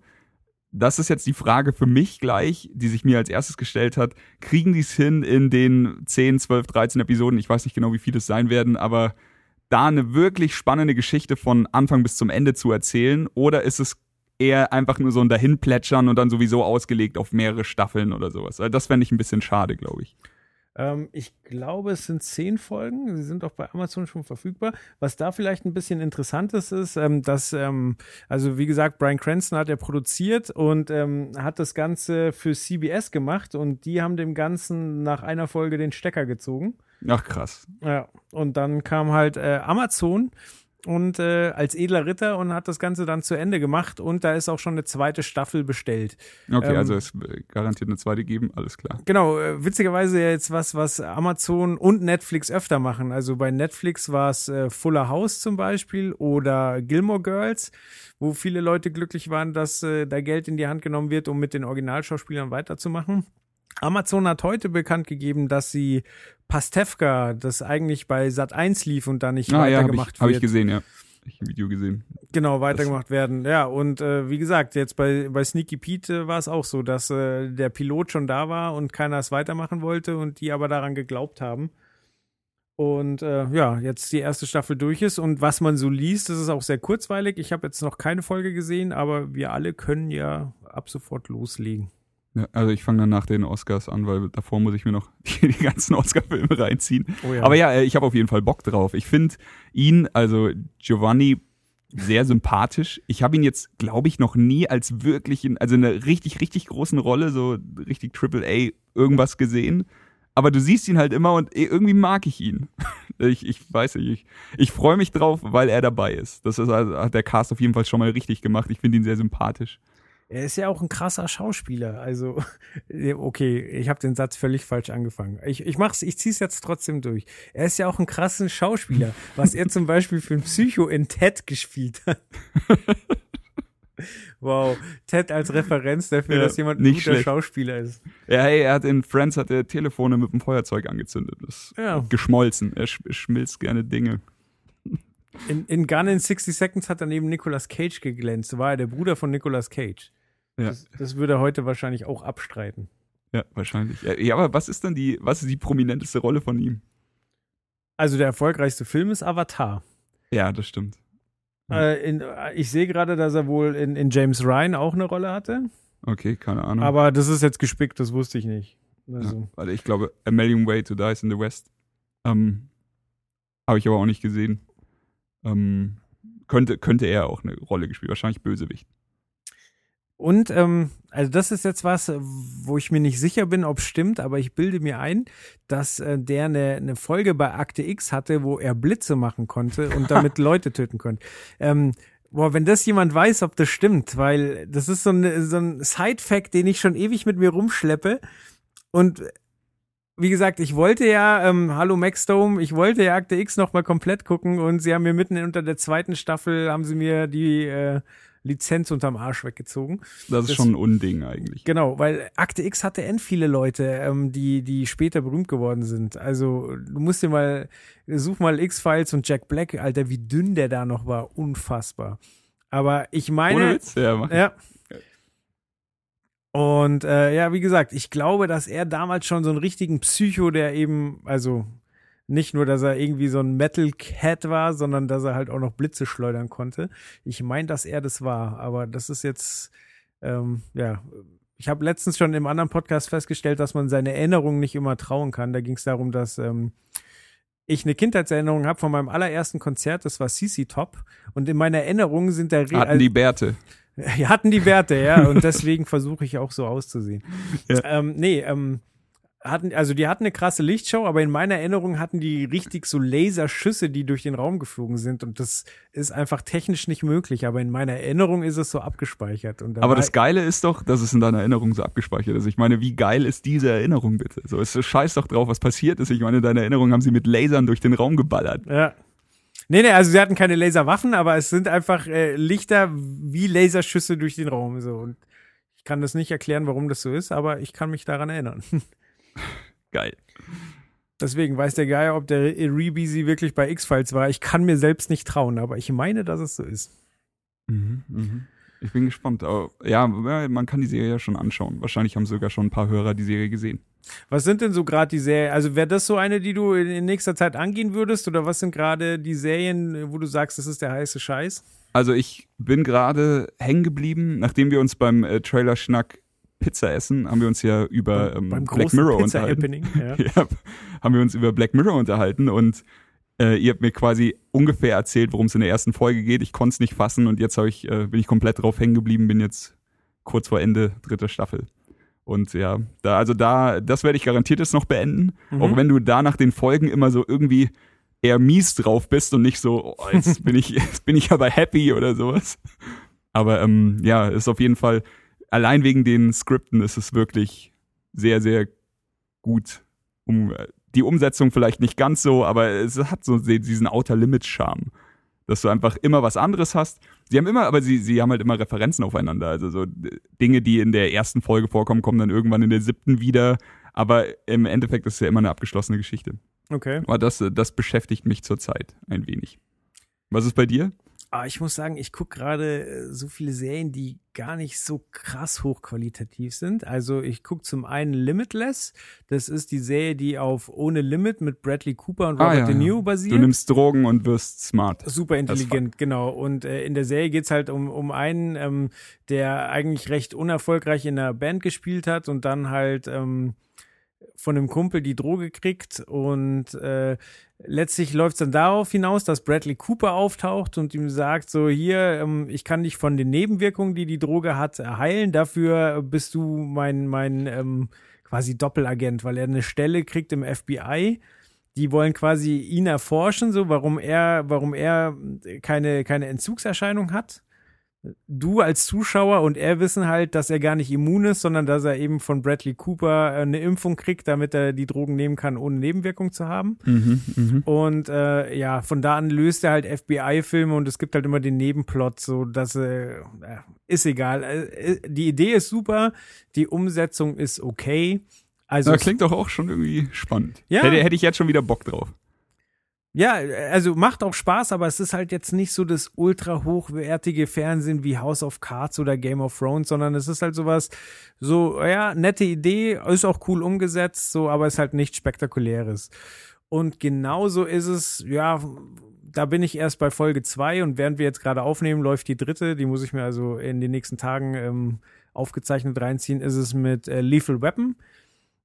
das ist jetzt die Frage für mich gleich, die sich mir als erstes gestellt hat. Kriegen die es hin in den 10, 12, 13 Episoden? Ich weiß nicht genau, wie viele es sein werden, aber da eine wirklich spannende Geschichte von Anfang bis zum Ende zu erzählen? Oder ist es eher einfach nur so ein Dahinplätschern und dann sowieso ausgelegt auf mehrere Staffeln oder sowas? Das fände ich ein bisschen schade, glaube ich. Ähm, ich glaube, es sind zehn Folgen. Sie sind auch bei Amazon schon verfügbar. Was da vielleicht ein bisschen interessant ist, ist, ähm, dass, ähm, also wie gesagt, Brian Cranston hat er produziert und ähm, hat das Ganze für CBS gemacht und die haben dem Ganzen nach einer Folge den Stecker gezogen. Ach krass. Ja, und dann kam halt äh, Amazon und äh, als edler Ritter und hat das Ganze dann zu Ende gemacht und da ist auch schon eine zweite Staffel bestellt. Okay, Ähm, also es garantiert eine zweite geben, alles klar. Genau, äh, witzigerweise jetzt was, was Amazon und Netflix öfter machen. Also bei Netflix war es äh, Fuller House zum Beispiel oder Gilmore Girls, wo viele Leute glücklich waren, dass äh, da Geld in die Hand genommen wird, um mit den Originalschauspielern weiterzumachen. Amazon hat heute bekannt gegeben, dass sie Pastewka, das eigentlich bei Sat 1 lief und da nicht Ah ja, habe weitergemacht ich, hab ich wird, gesehen, ja. Ich ein Video gesehen. genau weitergemacht werden. Ja, und äh, wie gesagt, jetzt bei, bei Sneaky Pete äh, war es auch so, dass äh, der Pilot schon da war und keiner es weitermachen wollte und die aber daran geglaubt haben. Und äh, ja, jetzt die erste Staffel durch ist und was man so liest, das ist auch sehr kurzweilig. Ich habe jetzt noch keine Folge gesehen, aber wir alle können ja ab sofort loslegen. Ja, also ich fange dann nach den Oscars an, weil davor muss ich mir noch die, die ganzen Oscar-Filme reinziehen. Oh ja. Aber ja, äh, ich habe auf jeden Fall Bock drauf. Ich finde ihn, also Giovanni, sehr sympathisch. Ich habe ihn jetzt, glaube ich, noch nie als wirklich in, also in einer richtig, richtig großen Rolle, so richtig Triple A irgendwas gesehen. Aber du siehst ihn halt immer und irgendwie mag ich ihn. Ich, ich weiß nicht, ich, ich freue mich drauf, weil er dabei ist. Das ist, also, hat der Cast auf jeden Fall schon mal richtig gemacht. Ich finde ihn sehr sympathisch. Er ist ja auch ein krasser Schauspieler. Also, okay, ich habe den Satz völlig falsch angefangen. Ich, ich mach's, ich zieh's jetzt trotzdem durch. Er ist ja auch ein krasser Schauspieler, was er zum Beispiel für ein Psycho in Ted gespielt hat. wow, Ted als Referenz dafür, Ja, dass jemand ein nicht guter schlecht. Schauspieler ist. Ja, hey, er hat in Friends hat er Telefone mit dem Feuerzeug angezündet. Das Ja. geschmolzen. Er sch schmilzt gerne Dinge. In, in Gun in 60 Seconds hat er neben Nicolas Cage geglänzt. War er der Bruder von Nicolas Cage. Ja, Das, das würde er heute wahrscheinlich auch abstreiten. ja wahrscheinlich. Ja, aber was ist denn die, was ist die prominenteste Rolle von ihm? Also der erfolgreichste Film ist Avatar. Ja, das stimmt. Äh, in, äh, ich sehe gerade, dass er wohl in, in James Ryan auch eine Rolle hatte. Okay, keine Ahnung. Aber das ist jetzt gespickt, das wusste ich nicht. ja, Also, ich glaube, A Million Way to Die is in the West. Ähm, Habe ich aber auch nicht gesehen. Ähm, könnte, könnte er auch eine Rolle gespielt. Wahrscheinlich Bösewicht. Und ähm, also das ist jetzt was, wo ich mir nicht sicher bin, ob stimmt, aber ich bilde mir ein, dass äh, der eine, eine Folge bei Akte X hatte, wo er Blitze machen konnte und damit Leute töten konnte. Ähm, boah, wenn das jemand weiß, ob das stimmt, weil das ist so, eine, so ein Side-Fact, den ich schon ewig mit mir rumschleppe. Und wie gesagt, ich wollte ja, ähm, hallo Maxdome, ich wollte ja Akte X noch mal komplett gucken und sie haben mir mitten unter der zweiten Staffel, haben sie mir die, äh, Lizenz unterm Arsch weggezogen. Das ist Das- schon ein Unding eigentlich. Genau, weil Akte X hatte end viele Leute, ähm, die, die später berühmt geworden sind. Also du musst dir mal, such mal X-Files und Jack Black, Alter, wie dünn der da noch war. Unfassbar. Aber ich meine. Ohne Witz? Ja. Ja. Und äh, ja, wie gesagt, ich glaube, dass er damals schon so einen richtigen Psycho, der eben, also nicht nur, dass er irgendwie so ein Metal Cat war, sondern dass er halt auch noch Blitze schleudern konnte. Ich meine, dass er das war, aber das ist jetzt, ähm, ja, ich habe letztens schon im anderen Podcast festgestellt, dass man seine Erinnerungen nicht immer trauen kann. Da ging es darum, dass ähm, ich eine Kindheitserinnerung habe von meinem allerersten Konzert, das war CC Top. Und in meiner Erinnerung sind da Re- Hatten die Bärte. hatten die Werte, ja, und deswegen versuche ich auch so auszusehen. Ja. Ähm, nee, ähm, hatten, also die hatten eine krasse Lichtshow, aber in meiner Erinnerung hatten die richtig so Laserschüsse, die durch den Raum geflogen sind und das ist einfach technisch nicht möglich, aber in meiner Erinnerung ist es so abgespeichert. Aber das Geile ist doch, dass es in deiner Erinnerung so abgespeichert ist. Ich meine, wie geil ist diese Erinnerung bitte? So, es scheiß doch drauf, was passiert ist. Ich meine, in deiner Erinnerung haben sie mit Lasern durch den Raum geballert. Ja. Nee, nee, also sie hatten keine Laserwaffen, aber es sind einfach äh, Lichter wie Laserschüsse durch den Raum. So. Und ich kann das nicht erklären, warum das so ist, aber ich kann mich daran erinnern. Geil. Deswegen weiß der Geier, ob der Rebeasy wirklich bei X-Files war. Ich kann mir selbst nicht trauen, aber ich meine, dass es so ist. Ich bin gespannt. Aber, ja, man kann die Serie ja schon anschauen. Wahrscheinlich haben sogar schon ein paar Hörer die Serie gesehen. Was sind denn so gerade die Serien? Also wäre das so eine, die du in, in nächster Zeit angehen würdest? Oder was sind gerade die Serien, wo du sagst, das ist der heiße Scheiß? Also ich bin gerade hängen geblieben, nachdem wir uns beim äh, Trailer-Schnack Pizza essen, haben wir uns ja über ähm, Beim Black Mirror Pizza unterhalten. Happening. Ja. ja, haben wir uns über Black Mirror unterhalten und äh, ihr habt mir quasi ungefähr erzählt, worum es in der ersten Folge geht. Ich konnte es nicht fassen und jetzt ich, äh, bin ich komplett drauf hängen geblieben, bin jetzt kurz vor Ende dritter Staffel. Und ja, da, also da, das werde ich garantiert jetzt noch beenden. Mhm. Auch wenn du da nach den Folgen immer so irgendwie eher mies drauf bist und nicht so, oh, jetzt bin ich, jetzt bin ich aber happy oder sowas. Aber ähm, ja, ist auf jeden Fall, allein wegen den Skripten ist es wirklich sehr, sehr gut. Um, die Umsetzung vielleicht nicht ganz so, aber es hat so diesen Outer Limits Charme, dass du einfach immer was anderes hast. Sie haben immer, aber sie, sie haben halt immer Referenzen aufeinander. Also so Dinge, die in der ersten Folge vorkommen, kommen dann irgendwann in der siebten wieder. Aber im Endeffekt ist es ja immer eine abgeschlossene Geschichte. Okay. Aber das, das beschäftigt mich zurzeit ein wenig. Was ist bei dir? Ah, ich muss sagen, ich gucke gerade äh, so viele Serien, die gar nicht so krass hochqualitativ sind. Also ich gucke zum einen Limitless. Das ist die Serie, die auf Ohne Limit mit Bradley Cooper und Robert De Niro basiert. Du nimmst Drogen und wirst smart. Super intelligent, genau. Und äh, in der Serie geht's halt um, um einen, ähm, der eigentlich recht unerfolgreich in einer Band gespielt hat und dann halt ähm, von einem Kumpel die Droge kriegt und äh, letztlich läuft's dann darauf hinaus, dass Bradley Cooper auftaucht und ihm sagt so hier, ähm, ich kann dich von den Nebenwirkungen, die die Droge hat, heilen. Dafür bist du mein mein ähm, quasi Doppelagent, weil er eine Stelle kriegt im FBI die wollen quasi ihn erforschen, so warum er, warum er keine, keine Entzugserscheinung hat. Du als Zuschauer und er wissen halt, dass er gar nicht immun ist, sondern dass er eben von Bradley Cooper äh, eine Impfung kriegt, damit er die Drogen nehmen kann, ohne Nebenwirkung zu haben. Mhm, mhm. Und äh, ja, von da an löst er halt FBI-Filme und es gibt halt immer den Nebenplot, so dass äh, ist egal. Äh, die Idee ist super, die Umsetzung ist okay. Also Das klingt doch auch schon irgendwie spannend. Ja. Hätte, hätte ich jetzt schon wieder Bock drauf. Ja, also macht auch Spaß, aber es ist halt jetzt nicht so das ultra hochwertige Fernsehen wie House of Cards oder Game of Thrones, sondern es ist halt sowas, so, ja, nette Idee, ist auch cool umgesetzt, so, aber ist halt nichts Spektakuläres. Und genauso ist es, ja, da bin ich erst bei Folge zwei und während wir jetzt gerade aufnehmen, läuft die dritte, die muss ich mir also in den nächsten Tagen ähm, aufgezeichnet reinziehen, ist es mit äh, Lethal Weapon.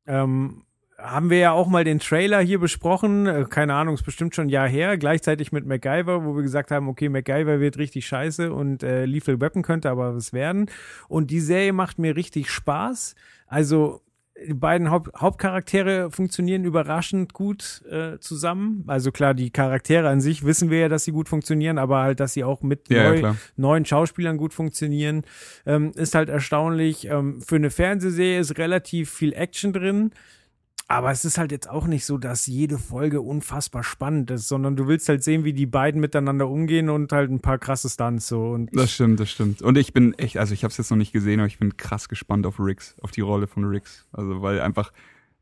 Ähm, haben wir ja auch mal den Trailer hier besprochen, äh, keine Ahnung, ist bestimmt schon ein Jahr her, gleichzeitig mit MacGyver, wo wir gesagt haben, okay, MacGyver wird richtig scheiße und äh, Lethal Weapon könnte aber was werden. Und die Serie macht mir richtig Spaß. Also die beiden Haupt Hauptcharaktere funktionieren überraschend gut äh, zusammen. Also klar, die Charaktere an sich wissen wir ja, dass sie gut funktionieren, aber halt, dass sie auch mit Ja, ja, neu, klar. neuen Schauspielern gut funktionieren, ähm, ist halt erstaunlich. Ähm, für eine Fernsehserie ist relativ viel Action drin. Aber es ist halt jetzt auch nicht so, dass jede Folge unfassbar spannend ist, sondern du willst halt sehen, wie die beiden miteinander umgehen und halt ein paar krasse Stunts so. Und Das stimmt, das stimmt. Und ich bin echt, also ich habe es jetzt noch nicht gesehen, aber ich bin krass gespannt auf Riggs, auf die Rolle von Riggs. Also weil einfach,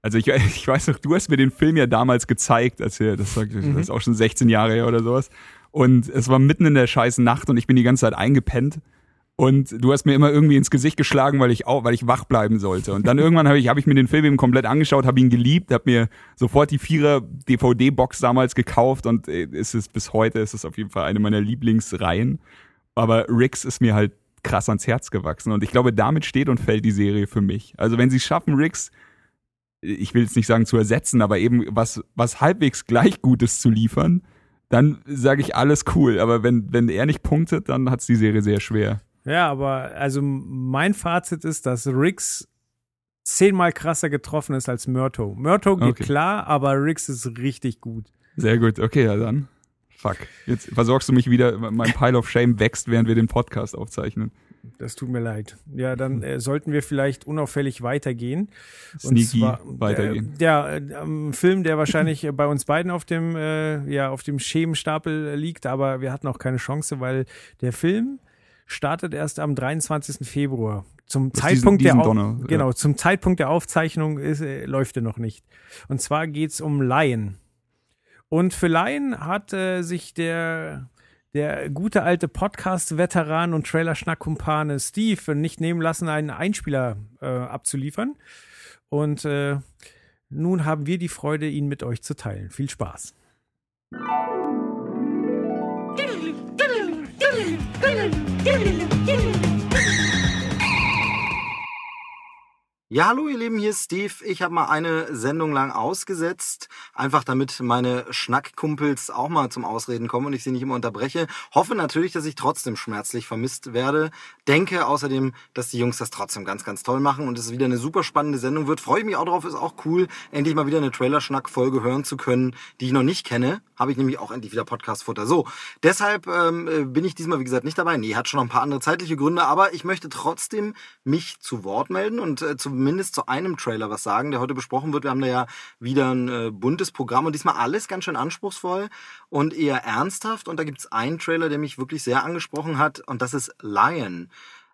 also ich, ich weiß noch, du hast mir den Film ja damals gezeigt, als wir, das, sagt- das ist auch schon 16 Jahre her oder sowas. Und es war mitten in der scheißen Nacht und ich bin die ganze Zeit eingepennt. Und du hast mir immer irgendwie ins Gesicht geschlagen, weil ich auch, weil ich wach bleiben sollte. Und dann irgendwann habe ich, habe ich mir den Film eben komplett angeschaut, habe ihn geliebt, habe mir sofort die Vierer DVD-Box damals gekauft und äh, es ist bis heute ist es auf jeden Fall eine meiner Lieblingsreihen. Aber Riggs ist mir halt krass ans Herz gewachsen und ich glaube, damit steht und fällt die Serie für mich. Also wenn sie es schaffen, Riggs, ich will jetzt nicht sagen zu ersetzen, aber eben was, was halbwegs gleich Gutes zu liefern, dann sage ich alles cool. Aber wenn, wenn er nicht punktet, dann hat's die Serie sehr schwer. Ja, aber also mein Fazit ist, dass Riggs zehnmal krasser getroffen ist als Myrto. Myrto geht Okay. klar, aber Riggs ist richtig gut. Sehr gut, okay, ja dann. Fuck. Jetzt versorgst du mich wieder, mein Pile of Shame wächst, während wir den Podcast aufzeichnen. Das tut mir leid. Ja, dann äh, sollten wir vielleicht unauffällig weitergehen. Sneaky weitergehen. Äh, ja, äh, ein Film, der wahrscheinlich äh, bei uns beiden auf dem, äh, ja, auf dem Schemenstapel äh, liegt, aber wir hatten auch keine Chance, weil der Film startet erst am 23. Februar. Zum ist diesen- Zeitpunkt diesen der Donner, ja. genau, zum Zeitpunkt der Aufzeichnung ist, äh, läuft er noch nicht. Und zwar geht's um Lion. Und für Lion hat äh, sich der der gute alte Podcast-Veteran und Trailer-Schnack-Kumpane Steve nicht nehmen lassen, einen Einspieler äh, abzuliefern. Und äh, nun haben wir die Freude, ihn mit euch zu teilen. Viel Spaß. Doodaloo, doodaloo. Ja, hallo ihr Lieben, hier ist Steve. Ich habe mal eine Sendung lang ausgesetzt, einfach damit meine Schnackkumpels auch mal zum Ausreden kommen und ich sie nicht immer unterbreche. Hoffe natürlich, dass ich trotzdem schmerzlich vermisst werde. Denke außerdem, dass die Jungs das trotzdem ganz, ganz toll machen und es wieder eine super spannende Sendung wird. Freue ich mich auch drauf, ist auch cool, endlich mal wieder eine Trailer-Schnack-Folge hören zu können, die ich noch nicht kenne. Habe ich nämlich auch endlich wieder Podcast-Futter. So, deshalb ähm, äh, bin ich diesmal, wie gesagt, nicht dabei. Nee, hat schon noch ein paar andere zeitliche Gründe, aber ich möchte trotzdem mich zu Wort melden und äh, zumindest zu einem Trailer was sagen, der heute besprochen wird. Wir haben da ja wieder ein äh, buntes Programm und diesmal alles ganz schön anspruchsvoll und eher ernsthaft. Und da gibt's einen Trailer, der mich wirklich sehr angesprochen hat und das ist Lion.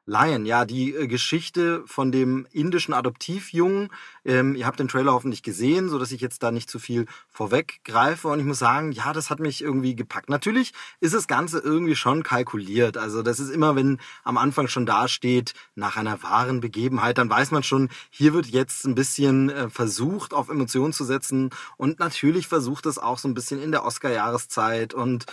Lion, ja, die äh, Geschichte von dem indischen Adoptivjungen. Ähm, ihr habt den Trailer hoffentlich gesehen, so dass ich jetzt da nicht zu viel vorweggreife. Und ich muss sagen, ja, das hat mich irgendwie gepackt. Natürlich ist das Ganze irgendwie schon kalkuliert. Also das ist immer, wenn am Anfang schon dasteht, nach einer wahren Begebenheit, dann weiß man schon, hier wird jetzt ein bisschen äh, versucht, auf Emotionen zu setzen. Und natürlich versucht es auch so ein bisschen in der Oscar-Jahreszeit und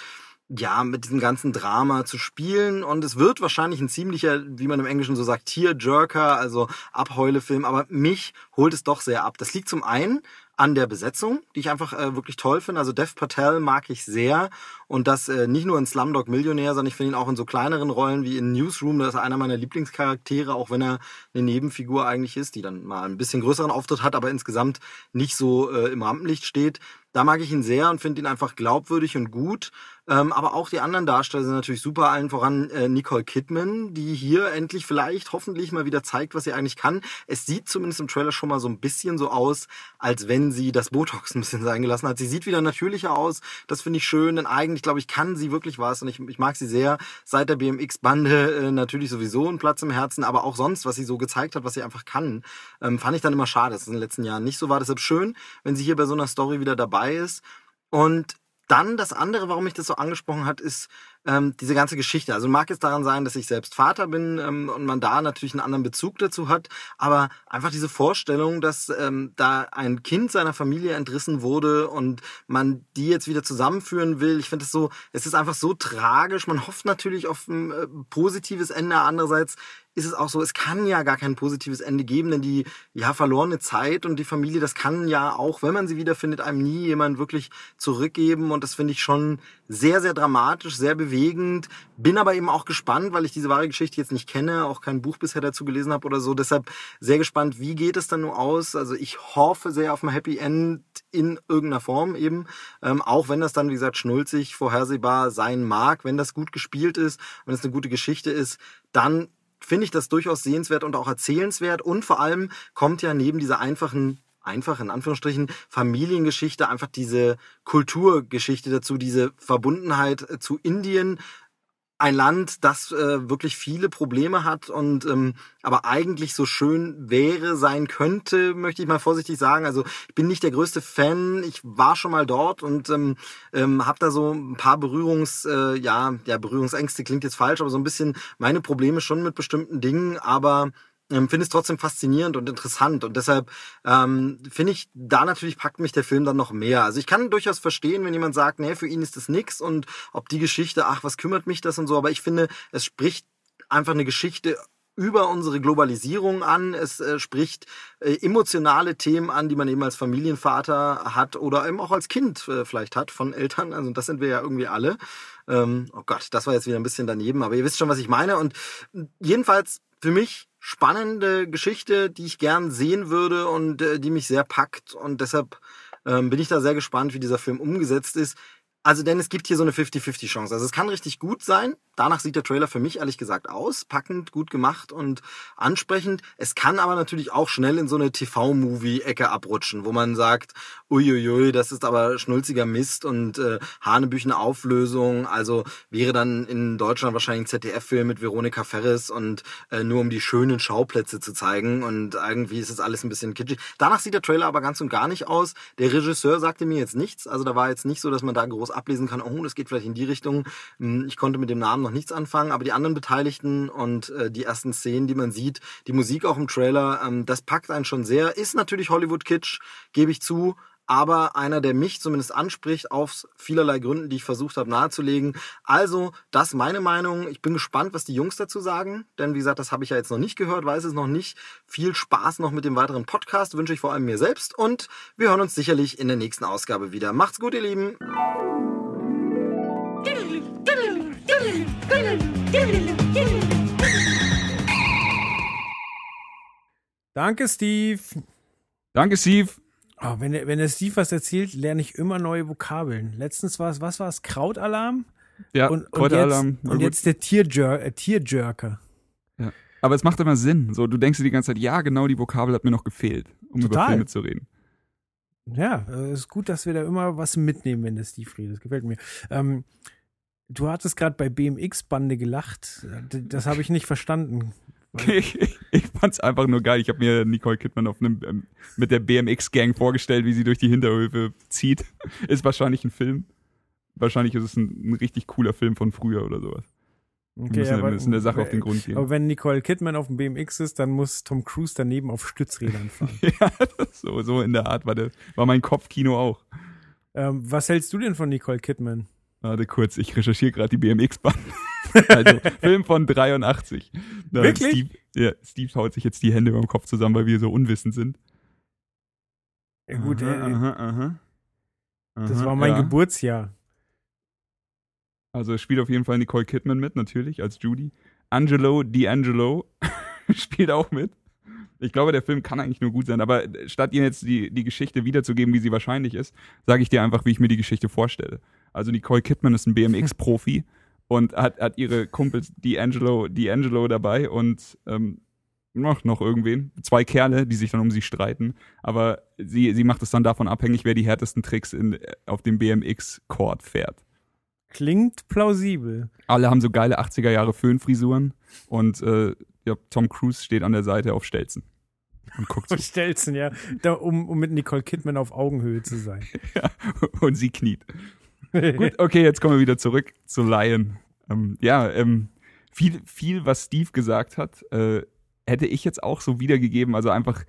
ja, mit diesem ganzen Drama zu spielen. Und es wird wahrscheinlich ein ziemlicher, wie man im Englischen so sagt, Tearjerker, also Abheulefilm. Aber mich holt es doch sehr ab. Das liegt zum einen an der Besetzung, die ich einfach äh, wirklich toll finde. Also Dev Patel mag ich sehr. Und das äh, nicht nur in Slumdog Millionär, sondern ich finde ihn auch in so kleineren Rollen wie in Newsroom. Das ist einer meiner Lieblingscharaktere, auch wenn er eine Nebenfigur eigentlich ist, die dann mal ein bisschen größeren Auftritt hat, aber insgesamt nicht so äh, im Rampenlicht steht. Da mag ich ihn sehr und finde ihn einfach glaubwürdig und gut. Ähm, aber auch die anderen Darsteller sind natürlich super, allen voran äh, Nicole Kidman, die hier endlich vielleicht hoffentlich mal wieder zeigt, was sie eigentlich kann. Es sieht zumindest im Trailer schon mal so ein bisschen so aus, als wenn sie das Botox ein bisschen sein gelassen hat. Sie sieht wieder natürlicher aus. Das finde ich schön, denn eigentlich, glaube ich, kann sie wirklich was und ich, ich mag sie sehr. Seit der BMX-Bande äh, natürlich sowieso einen Platz im Herzen, aber auch sonst, was sie so gezeigt hat, was sie einfach kann, ähm, fand ich dann immer schade, dass es in den letzten Jahren nicht so war. Deshalb schön, wenn sie hier bei so einer Story wieder dabei ist. Und dann das andere, warum mich das so angesprochen hat, ist ähm, diese ganze Geschichte. Also mag es daran sein, dass ich selbst Vater bin ähm, und man da natürlich einen anderen Bezug dazu hat, aber einfach diese Vorstellung, dass ähm, da ein Kind seiner Familie entrissen wurde und man die jetzt wieder zusammenführen will. Ich finde es so, es ist einfach so tragisch. Man hofft natürlich auf ein äh, positives Ende. Andererseits ist es auch so, es kann ja gar kein positives Ende geben, denn die ja verlorene Zeit und die Familie, das kann ja auch, wenn man sie wiederfindet, einem nie jemand wirklich zurückgeben und das finde ich schon sehr, sehr dramatisch, sehr bewegend. Bin aber eben auch gespannt, weil ich diese wahre Geschichte jetzt nicht kenne, auch kein Buch bisher dazu gelesen habe oder so. Deshalb sehr gespannt, wie geht es dann nur aus. Also ich hoffe sehr auf ein Happy End in irgendeiner Form eben, ähm, auch wenn das dann, wie gesagt, schnulzig vorhersehbar sein mag. Wenn das gut gespielt ist, wenn es eine gute Geschichte ist, dann finde ich das durchaus sehenswert und auch erzählenswert. Und vor allem kommt ja neben dieser einfachen einfach in Anführungsstrichen Familiengeschichte, einfach diese Kulturgeschichte dazu, diese Verbundenheit äh, zu Indien, ein Land, das äh, wirklich viele Probleme hat und ähm, aber eigentlich so schön wäre, sein könnte, möchte ich mal vorsichtig sagen. Also ich bin nicht der größte Fan. Ich war schon mal dort und ähm, ähm, habe da so ein paar Berührungs, äh, ja, ja, Berührungsängste klingt jetzt falsch, aber so ein bisschen meine Probleme schon mit bestimmten Dingen, aber ähm, finde es trotzdem faszinierend und interessant und deshalb ähm, finde ich, da natürlich packt mich der Film dann noch mehr. Also ich kann durchaus verstehen, wenn jemand sagt, nee, für ihn ist das nix und ob die Geschichte, ach, was kümmert mich das und so, aber ich finde, es spricht einfach eine Geschichte über unsere Globalisierung an. Es äh, spricht äh, emotionale Themen an, die man eben als Familienvater hat oder eben auch als Kind äh, vielleicht hat von Eltern. Also das sind wir ja irgendwie alle. Ähm, oh Gott, das war jetzt wieder ein bisschen daneben, aber ihr wisst schon, was ich meine. Und jedenfalls für mich spannende Geschichte, die ich gern sehen würde und äh, die mich sehr packt. Und deshalb ähm, bin ich da sehr gespannt, wie dieser Film umgesetzt ist. Also, denn es gibt hier so eine 50-50 Chance. Also, es kann richtig gut sein. Danach sieht der Trailer für mich ehrlich gesagt aus. Packend, gut gemacht und ansprechend. Es kann aber natürlich auch schnell in so eine TV-Movie-Ecke abrutschen, wo man sagt, uiuiui, das ist aber schnulziger Mist und äh, Hanebüchen Auflösung. Also wäre dann in Deutschland wahrscheinlich ein ZDF-Film mit Veronika Ferris und äh, nur um die schönen Schauplätze zu zeigen. Und irgendwie ist es alles ein bisschen kitschig. Danach sieht der Trailer aber ganz und gar nicht aus. Der Regisseur sagte mir jetzt nichts. Also da war jetzt nicht so, dass man da groß ablesen kann, oh, das geht vielleicht in die Richtung. Hm, Ich konnte mit dem Namen noch nichts anfangen, aber die anderen Beteiligten und äh, die ersten Szenen, die man sieht, die Musik auch im Trailer, ähm, das packt einen schon sehr. Ist natürlich Hollywood-Kitsch, gebe ich zu, aber einer, der mich zumindest anspricht, aus vielerlei Gründen, die ich versucht habe nahezulegen. Also, das ist meine Meinung. Ich bin gespannt, was die Jungs dazu sagen, denn wie gesagt, das habe ich ja jetzt noch nicht gehört, weiß es noch nicht. Viel Spaß noch mit dem weiteren Podcast, wünsche ich vor allem mir selbst und wir hören uns sicherlich in der nächsten Ausgabe wieder. Macht's gut, ihr Lieben. Danke, Steve. Danke, Steve. Oh, wenn, der, wenn der Steve was erzählt, lerne ich immer neue Vokabeln. Letztens war es, was war es? Krautalarm? Ja, und, und, Kräuteralarm. jetzt, und jetzt der Tierjer äh, Tierjerker. Aber es macht immer Sinn. So, du denkst dir die ganze Zeit, ja, genau die Vokabel hat mir noch gefehlt, um über Total. Filme zu reden. Ja, äh, ist gut, dass wir da immer was mitnehmen, wenn der Steve redet. Das gefällt mir. Ähm, du hattest gerade bei BMX-Bande gelacht. Das habe ich nicht verstanden. Ich, ich fand's einfach nur geil. Ich habe mir Nicole Kidman auf einem, ähm, mit der BMX-Gang vorgestellt, wie sie durch die Hinterhöfe zieht. Ist wahrscheinlich ein Film. Wahrscheinlich ist es ein, ein richtig cooler Film von früher oder sowas. Wir müssen, wir müssen der Sache auf den Grund gehen. Aber wenn Nicole Kidman auf dem BMX ist, dann muss Tom Cruise daneben auf Stützrädern fahren. ja, so, so in der Art war, der, war mein Kopfkino auch. ähm, was hältst du denn von Nicole Kidman? Warte kurz, ich recherchiere gerade die BMX-Bahn. also, Film von 83. Da Wirklich? Steve, ja, Steve haut sich jetzt die Hände beim Kopf zusammen, weil wir so unwissend sind. Ja, gut, aha, äh, aha, aha. das Aha, war mein ja. Geburtsjahr. Also es spielt auf jeden Fall Nicole Kidman mit, natürlich, als Judy. Angelo D'Angelo spielt auch mit. Ich glaube, der Film kann eigentlich nur gut sein, aber statt ihr jetzt die, die Geschichte wiederzugeben, wie sie wahrscheinlich ist, sage ich dir einfach, wie ich mir die Geschichte vorstelle. Also Nicole Kidman ist ein BMX-Profi und hat, hat ihre Kumpels D'Angelo, D'Angelo dabei und ähm, noch, noch irgendwen. Zwei Kerle, die sich dann um sie streiten, aber sie, sie macht es dann davon abhängig, wer die härtesten Tricks in, auf dem BMX-Court fährt. Klingt plausibel. Alle haben so geile 80er Jahre Föhnfrisuren und äh, ja, Tom Cruise steht an der Seite auf Stelzen und guckt so. Stelzen, ja. Da, um, um mit Nicole Kidman auf Augenhöhe zu sein. und sie kniet. Gut, okay, jetzt kommen wir wieder zurück zu Lion. Ähm, ja, ähm, viel, viel, was Steve gesagt hat, äh, hätte ich jetzt auch so wiedergegeben. Also einfach,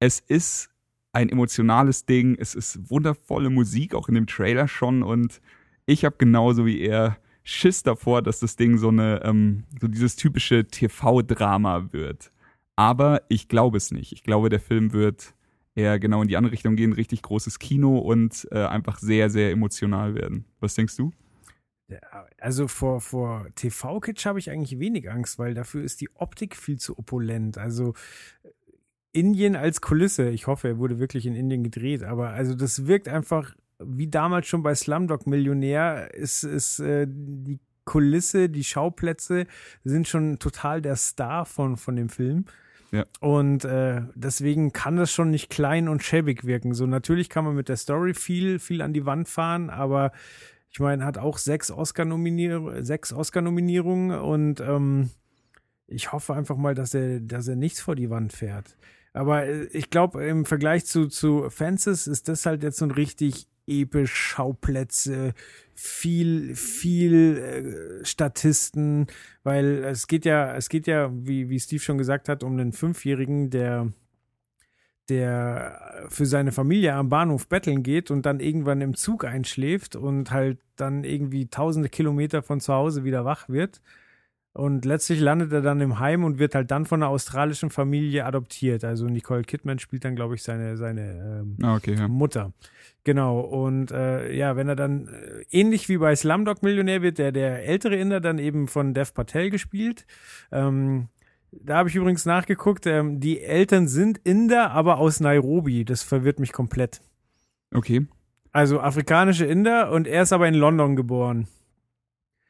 es ist ein emotionales Ding, es ist wundervolle Musik, auch in dem Trailer schon. Und ich habe genauso wie er Schiss davor, dass das Ding so eine, ähm, so dieses typische TV-Drama wird. Aber ich glaube es nicht. Ich glaube, der Film wird eher genau in die andere Richtung gehen, richtig großes Kino und äh, einfach sehr, sehr emotional werden. Was denkst du? Also vor, vor TV-Kitsch habe ich eigentlich wenig Angst, weil dafür ist die Optik viel zu opulent. Also äh, Indien als Kulisse, ich hoffe, er wurde wirklich in Indien gedreht, aber also das wirkt einfach wie damals schon bei Slumdog Millionär, ist, ist äh, die Kulisse, die Schauplätze sind schon total der Star von, von dem Film. Ja. Und äh, deswegen kann das schon nicht klein und schäbig wirken. So natürlich kann man mit der Story viel, viel an die Wand fahren, aber ich meine, hat auch sechs Oscar-Nominierungen, sechs Oscar-Nominierungen und ähm, ich hoffe einfach mal, dass er, dass er nichts vor die Wand fährt. Aber äh, ich glaube, im Vergleich zu, zu Fences ist das halt jetzt so ein richtig episch Schauplätze, viel, viel äh, Statisten, weil es geht ja, es geht ja, wie, wie Steve schon gesagt hat, um einen Fünfjährigen, der der für seine Familie am Bahnhof betteln geht und dann irgendwann im Zug einschläft und halt dann irgendwie tausende Kilometer von zu Hause wieder wach wird. Und letztlich landet er dann im Heim und wird halt dann von einer australischen Familie adoptiert. Also Nicole Kidman spielt dann, glaube ich, seine, seine ähm, Ah, okay, ja. Mutter. Genau. Und äh, ja, wenn er dann äh, ähnlich wie bei Slumdog Millionär wird, der der ältere Inder dann eben von Dev Patel gespielt. Ähm, da habe ich übrigens nachgeguckt. Ähm, die Eltern sind Inder, aber aus Nairobi. Das verwirrt mich komplett. Okay. Also afrikanische Inder und er ist aber in London geboren.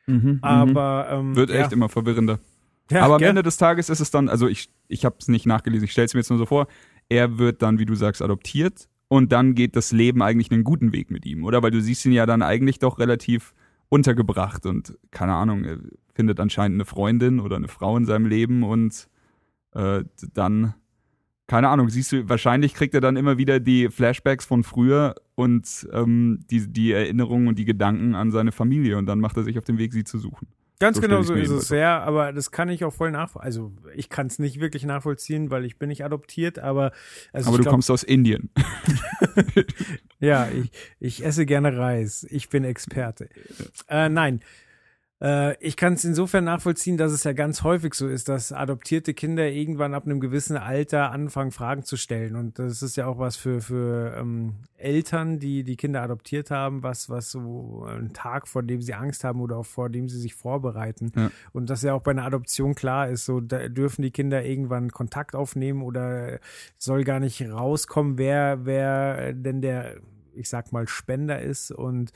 Mhm, Aber ähm, Wird ja. echt immer verwirrender. Ja, Aber am gell? Ende des Tages ist es dann, also ich, ich habe es nicht nachgelesen, ich stelle es mir jetzt nur so vor, er wird dann, wie du sagst, adoptiert und dann geht das Leben eigentlich einen guten Weg mit ihm, oder? Weil du siehst ihn ja dann eigentlich doch relativ untergebracht und keine Ahnung, er findet anscheinend eine Freundin oder eine Frau in seinem Leben und äh, dann, keine Ahnung, siehst du, wahrscheinlich kriegt er dann immer wieder die Flashbacks von früher und ähm, die, die Erinnerungen und die Gedanken an seine Familie und dann macht er sich auf den Weg, sie zu suchen. Ganz So genau so ist es, ja, aber das kann ich auch voll nachvollziehen. Also ich kann es nicht wirklich nachvollziehen, weil ich bin nicht adoptiert, aber also Aber du glaub, kommst aus Indien. Ja, ich, ich esse gerne Reis. Ich bin Experte. Äh, nein. Äh, ich kann es insofern nachvollziehen, dass es ja ganz häufig so ist, dass adoptierte Kinder irgendwann ab einem gewissen Alter anfangen, Fragen zu stellen. Und das ist ja auch was für, für ähm, Eltern, die die Kinder adoptiert haben, was, was so ein Tag, vor dem sie Angst haben oder auch vor dem sie sich vorbereiten. Ja. Und das ja auch bei einer Adoption klar ist, so dürfen die Kinder irgendwann Kontakt aufnehmen oder soll gar nicht rauskommen, wer, wer denn der, ich sag mal, Spender ist. Und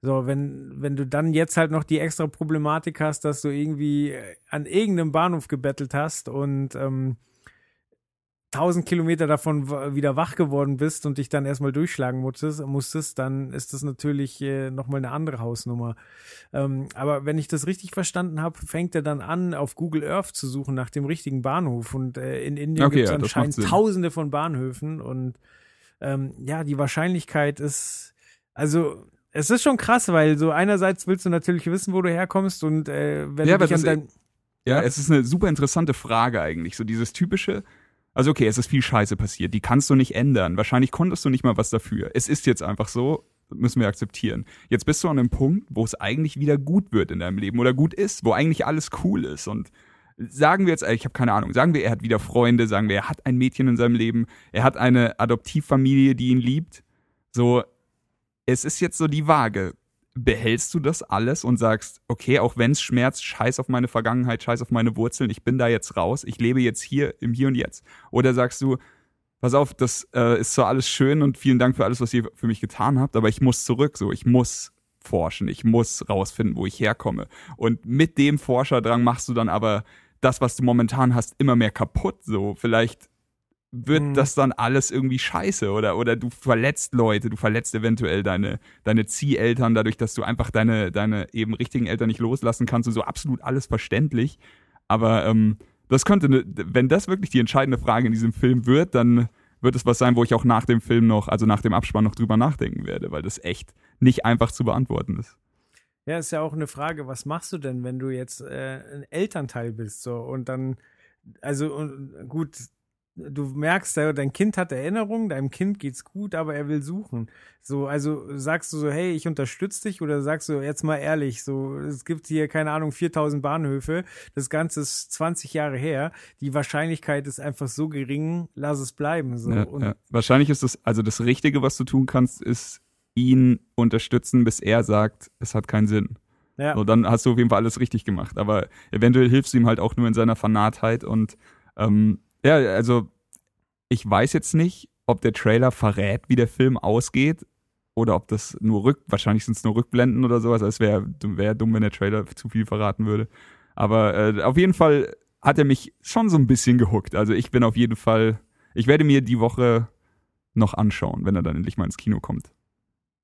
so, wenn, wenn du dann jetzt halt noch die extra Problematik hast, dass du irgendwie an irgendeinem Bahnhof gebettelt hast und ähm, 1000 Kilometer davon wieder wach geworden bist und dich dann erstmal durchschlagen musstest, musstest dann ist das natürlich äh, nochmal eine andere Hausnummer. Ähm, aber wenn ich das richtig verstanden habe, fängt er dann an, auf Google Earth zu suchen nach dem richtigen Bahnhof. Und äh, in Indien Okay, gibt es ja, anscheinend tausende von Bahnhöfen. Und ähm, ja, die Wahrscheinlichkeit ist, also es ist schon krass, weil so einerseits willst du natürlich wissen, wo du herkommst und äh, wenn Ja, du dich an dein Ja, Ja. es ist eine super interessante Frage eigentlich. So dieses typische, also okay, es ist viel Scheiße passiert, die kannst du nicht ändern. Wahrscheinlich konntest du nicht mal was dafür. Es ist jetzt einfach so, müssen wir akzeptieren. Jetzt bist du an einem Punkt, wo es eigentlich wieder gut wird in deinem Leben oder gut ist, wo eigentlich alles cool ist und sagen wir jetzt, ich habe keine Ahnung, sagen wir, er hat wieder Freunde, sagen wir, er hat ein Mädchen in seinem Leben, er hat eine Adoptivfamilie, die ihn liebt. So, es ist jetzt so die Waage. Behältst du das alles und sagst, okay, auch wenn es schmerzt, scheiß auf meine Vergangenheit, scheiß auf meine Wurzeln, ich bin da jetzt raus, ich lebe jetzt hier im Hier und Jetzt. Oder sagst du, pass auf, das äh, ist zwar alles schön und vielen Dank für alles, was ihr für mich getan habt, aber ich muss zurück, so, ich muss forschen, ich muss rausfinden, wo ich herkomme. Und mit dem Forscherdrang machst du dann aber das, was du momentan hast, immer mehr kaputt, so, vielleicht wird Mhm. das dann alles irgendwie scheiße oder, oder du verletzt Leute, du verletzt eventuell deine, deine Zieheltern dadurch, dass du einfach deine, deine eben richtigen Eltern nicht loslassen kannst und so absolut alles verständlich. Aber ähm, das könnte, ne, wenn das wirklich die entscheidende Frage in diesem Film wird, dann wird es was sein, wo ich auch nach dem Film noch, also nach dem Abspann noch drüber nachdenken werde, weil das echt nicht einfach zu beantworten ist. Ja, ist ja auch eine Frage, was machst du denn, wenn du jetzt äh, ein Elternteil bist so und dann, also und, gut, du merkst, dein Kind hat Erinnerungen, deinem Kind geht's gut, aber er will suchen. So, also sagst du so, hey, ich unterstütze dich oder sagst du jetzt mal ehrlich, so, es gibt hier, keine Ahnung, 4000 Bahnhöfe, das Ganze ist 20 Jahre her, die Wahrscheinlichkeit ist einfach so gering, lass es bleiben. So. Ja, ja. Wahrscheinlich ist das, also das Richtige, was du tun kannst, ist ihn unterstützen, bis er sagt, es hat keinen Sinn. ja. So, dann hast du auf jeden Fall alles richtig gemacht. Aber eventuell hilfst du ihm halt auch nur in seiner Fanatheit. Und ähm, ja, also ich weiß jetzt nicht, ob der Trailer verrät, wie der Film ausgeht. Oder ob das nur Rück, wahrscheinlich sind es nur Rückblenden oder sowas. Es wäre wär dumm, wenn der Trailer zu viel verraten würde. Aber äh, auf jeden Fall hat er mich schon so ein bisschen gehuckt. Also ich bin auf jeden Fall, ich werde mir die Woche noch anschauen, wenn er dann endlich mal ins Kino kommt.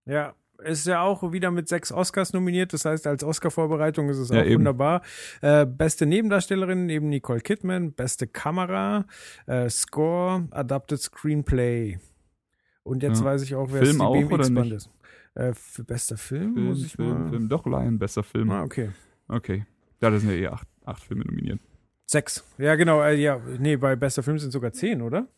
Ja, ist ja auch wieder mit sechs Oscars nominiert. Das heißt, als Oscar-Vorbereitung ist es Ja, auch eben. wunderbar. Äh, beste Nebendarstellerin neben Nicole Kidman, beste Kamera, äh, Score, Adapted Screenplay. Und jetzt Ja. weiß ich auch, wer Film es oder BMX-Band ist. Äh, für bester Film, Film, muss ich Film, mal. Film, doch Lion, besser Film. Ah, okay. Okay. Ja, das sind ja eh acht, acht Filme nominiert. Sechs. Ja, genau. Äh, ja, nee, bei bester Film sind sogar zehn, oder?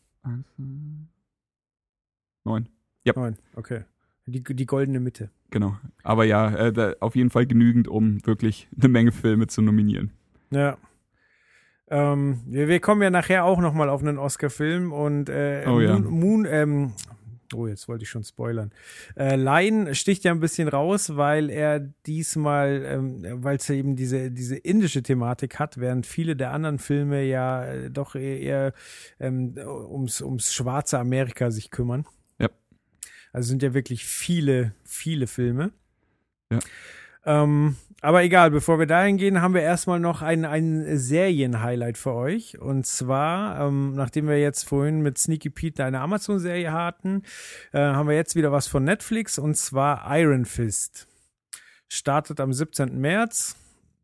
Neun. Neun. Okay. Die, die goldene Mitte. Genau. Aber ja, äh, auf jeden Fall genügend, um wirklich eine Menge Filme zu nominieren. Ja. Ähm, wir, wir kommen ja nachher auch noch mal auf einen Oscar-Film und äh, Oh ja. Moon, Moon ähm, oh, jetzt wollte ich schon spoilern. Äh, Lion sticht ja ein bisschen raus, weil er diesmal, ähm, weil es ja eben diese, diese indische Thematik hat, während viele der anderen Filme ja äh, doch eher, eher ähm, ums, ums schwarze Amerika sich kümmern. Also sind ja wirklich viele, viele Filme. Ja. Ähm, aber egal, bevor wir dahin gehen, haben wir erstmal noch ein, ein Serien-Highlight für euch. Und zwar, ähm, nachdem wir jetzt vorhin mit Sneaky Pete eine Amazon-Serie hatten, äh, haben wir jetzt wieder was von Netflix und zwar Iron Fist. Startet am 17. März.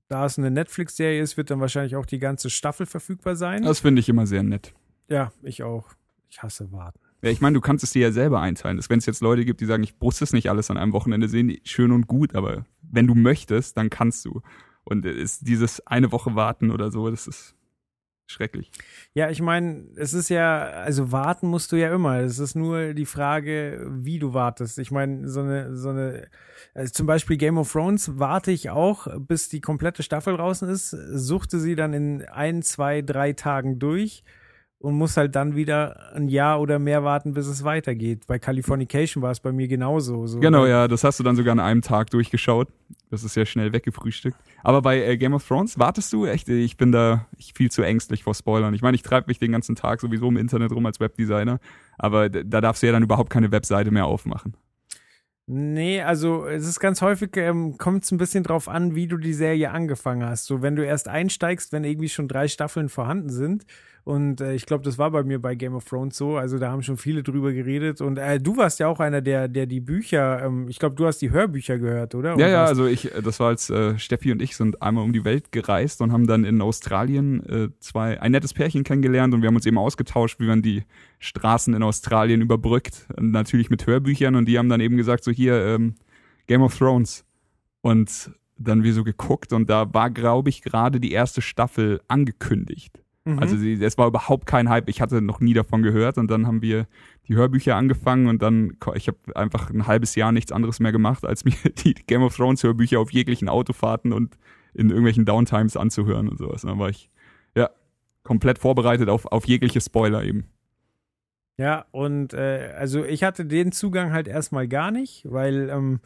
Da es eine Netflix-Serie ist, wird dann wahrscheinlich auch die ganze Staffel verfügbar sein. Das finde ich immer sehr nett. ja, ich auch. Ich hasse warten. Ja, ich meine, du kannst es dir ja selber einteilen. Wenn es jetzt Leute gibt, die sagen, ich muss es nicht alles an einem Wochenende sehen, schön und gut, aber wenn du möchtest, dann kannst du. Und ist dieses eine Woche warten oder so, das ist schrecklich. Ja, ich meine, es ist ja, also warten musst du ja immer. Es ist nur die Frage, wie du wartest. Ich meine, so eine, so eine, also zum Beispiel Game of Thrones warte ich auch, bis die komplette Staffel draußen ist, suchte sie dann in ein, zwei, drei Tagen durch und muss halt dann wieder ein Jahr oder mehr warten, bis es weitergeht. Bei Californication war es bei mir genauso. So, Genau, ja, das hast du dann sogar an einem Tag durchgeschaut. Das ist ja schnell weggefrühstückt. Aber bei äh, Game of Thrones wartest du echt, ich bin da ich viel zu ängstlich vor Spoilern. Ich meine, ich treibe mich den ganzen Tag sowieso im Internet rum als Webdesigner, aber da darfst du ja dann überhaupt keine Webseite mehr aufmachen. Nee, also es ist ganz häufig, ähm, kommt es ein bisschen drauf an, wie du die Serie angefangen hast. So, wenn du erst einsteigst, wenn irgendwie schon drei Staffeln vorhanden sind. Und äh, ich glaube, das war bei mir bei Game of Thrones so. Also da haben schon viele drüber geredet. Und äh, du warst ja auch einer, der, der die Bücher, ähm, ich glaube, du hast die Hörbücher gehört, oder? Und Ja, ja, also ich, äh, das war als äh, Steffi und ich sind einmal um die Welt gereist und haben dann in Australien äh, zwei, ein nettes Pärchen kennengelernt und wir haben uns eben ausgetauscht, wie man die Straßen in Australien überbrückt. Und natürlich mit Hörbüchern und die haben dann eben gesagt, so hier, ähm, Game of Thrones. Und dann wir so geguckt und da war, glaube ich, gerade die erste Staffel angekündigt. Mhm. Also sie, es war überhaupt kein Hype. Ich hatte noch nie davon gehört und dann haben wir die Hörbücher angefangen und dann ich habe einfach ein halbes Jahr nichts anderes mehr gemacht, als mir die Game of Thrones Hörbücher auf jeglichen Autofahrten und in irgendwelchen Downtimes anzuhören und sowas. Und dann war ich ja komplett vorbereitet auf auf jegliche Spoiler eben. Ja, und äh, also ich hatte den Zugang halt erstmal gar nicht, weil, ähm, hm,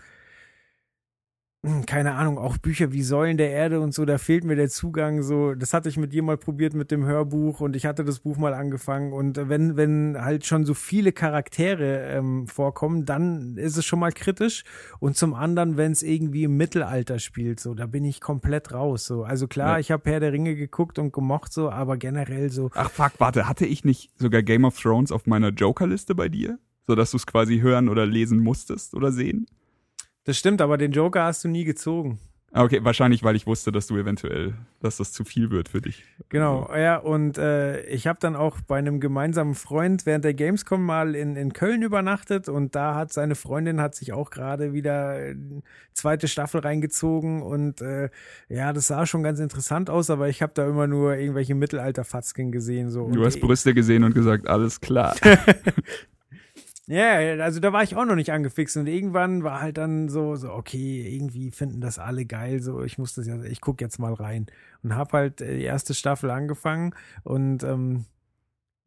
keine Ahnung, auch Bücher wie Säulen der Erde und so, da fehlt mir der Zugang so. Das hatte ich mit dir mal probiert mit dem Hörbuch und ich hatte das Buch mal angefangen. Und wenn, wenn halt schon so viele Charaktere ähm, vorkommen, dann ist es schon mal kritisch. Und zum anderen, wenn es irgendwie im Mittelalter spielt, so, da bin ich komplett raus. So. Also klar, Ja. ich habe Herr der Ringe geguckt und gemocht, so, aber generell so. Ach fuck, warte, hatte ich nicht sogar Game of Thrones auf meiner Joker-Liste bei dir, so dass du es quasi hören oder lesen musstest oder sehen? Das stimmt, aber den Joker hast du nie gezogen. Okay, wahrscheinlich, weil ich wusste, dass du eventuell, dass das zu viel wird für dich. Genau, ja, und äh, ich habe dann auch bei einem gemeinsamen Freund während der Gamescom mal in, in Köln übernachtet und da hat seine Freundin hat sich auch gerade wieder zweite Staffel reingezogen und äh, ja, das sah schon ganz interessant aus, aber ich habe da immer nur irgendwelche Mittelalter-Fatzken gesehen. So. Du hast Brüste gesehen und gesagt, alles klar. Ja, also da war ich auch noch nicht angefixt und irgendwann war halt dann so, so okay, irgendwie finden das alle geil, so ich muss das ja, ich guck jetzt mal rein und hab halt äh, die erste Staffel angefangen und ähm,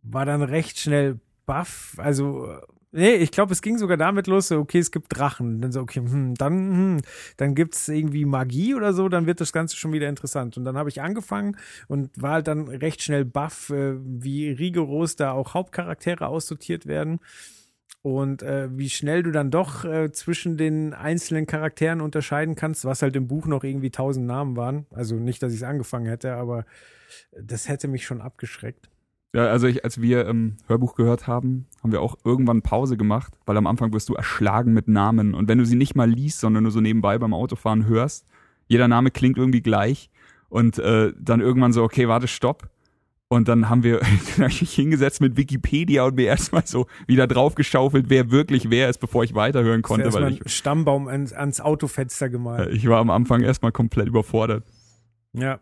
war dann recht schnell baff, also äh, Nee, ich glaube, es ging sogar damit los, so, okay, es gibt Drachen. Dann so, okay, hm, dann, hm, dann gibt's irgendwie Magie oder so, dann wird das Ganze schon wieder interessant. Und dann habe ich angefangen und war halt dann recht schnell baff, äh, wie rigoros da auch Hauptcharaktere aussortiert werden. Und äh, wie schnell du dann doch äh, zwischen den einzelnen Charakteren unterscheiden kannst, was halt im Buch noch irgendwie tausend Namen waren. Also nicht, dass ich es angefangen hätte, aber das hätte mich schon abgeschreckt. Ja, also ich, als wir ähm, Hörbuch gehört haben, haben wir auch irgendwann Pause gemacht, weil am Anfang wirst du erschlagen mit Namen. Und wenn du sie nicht mal liest, sondern nur so nebenbei beim Autofahren hörst, jeder Name klingt irgendwie gleich. Und äh, dann irgendwann so, okay, warte, stopp. Und dann haben wir dann hab ich mich hingesetzt mit Wikipedia und mir erstmal so wieder draufgeschaufelt, wer wirklich wer ist, bevor ich weiterhören konnte. Weil einen Stammbaum ans, ans Autofenster gemalt. ich, ich war am Anfang erstmal komplett überfordert. Ja.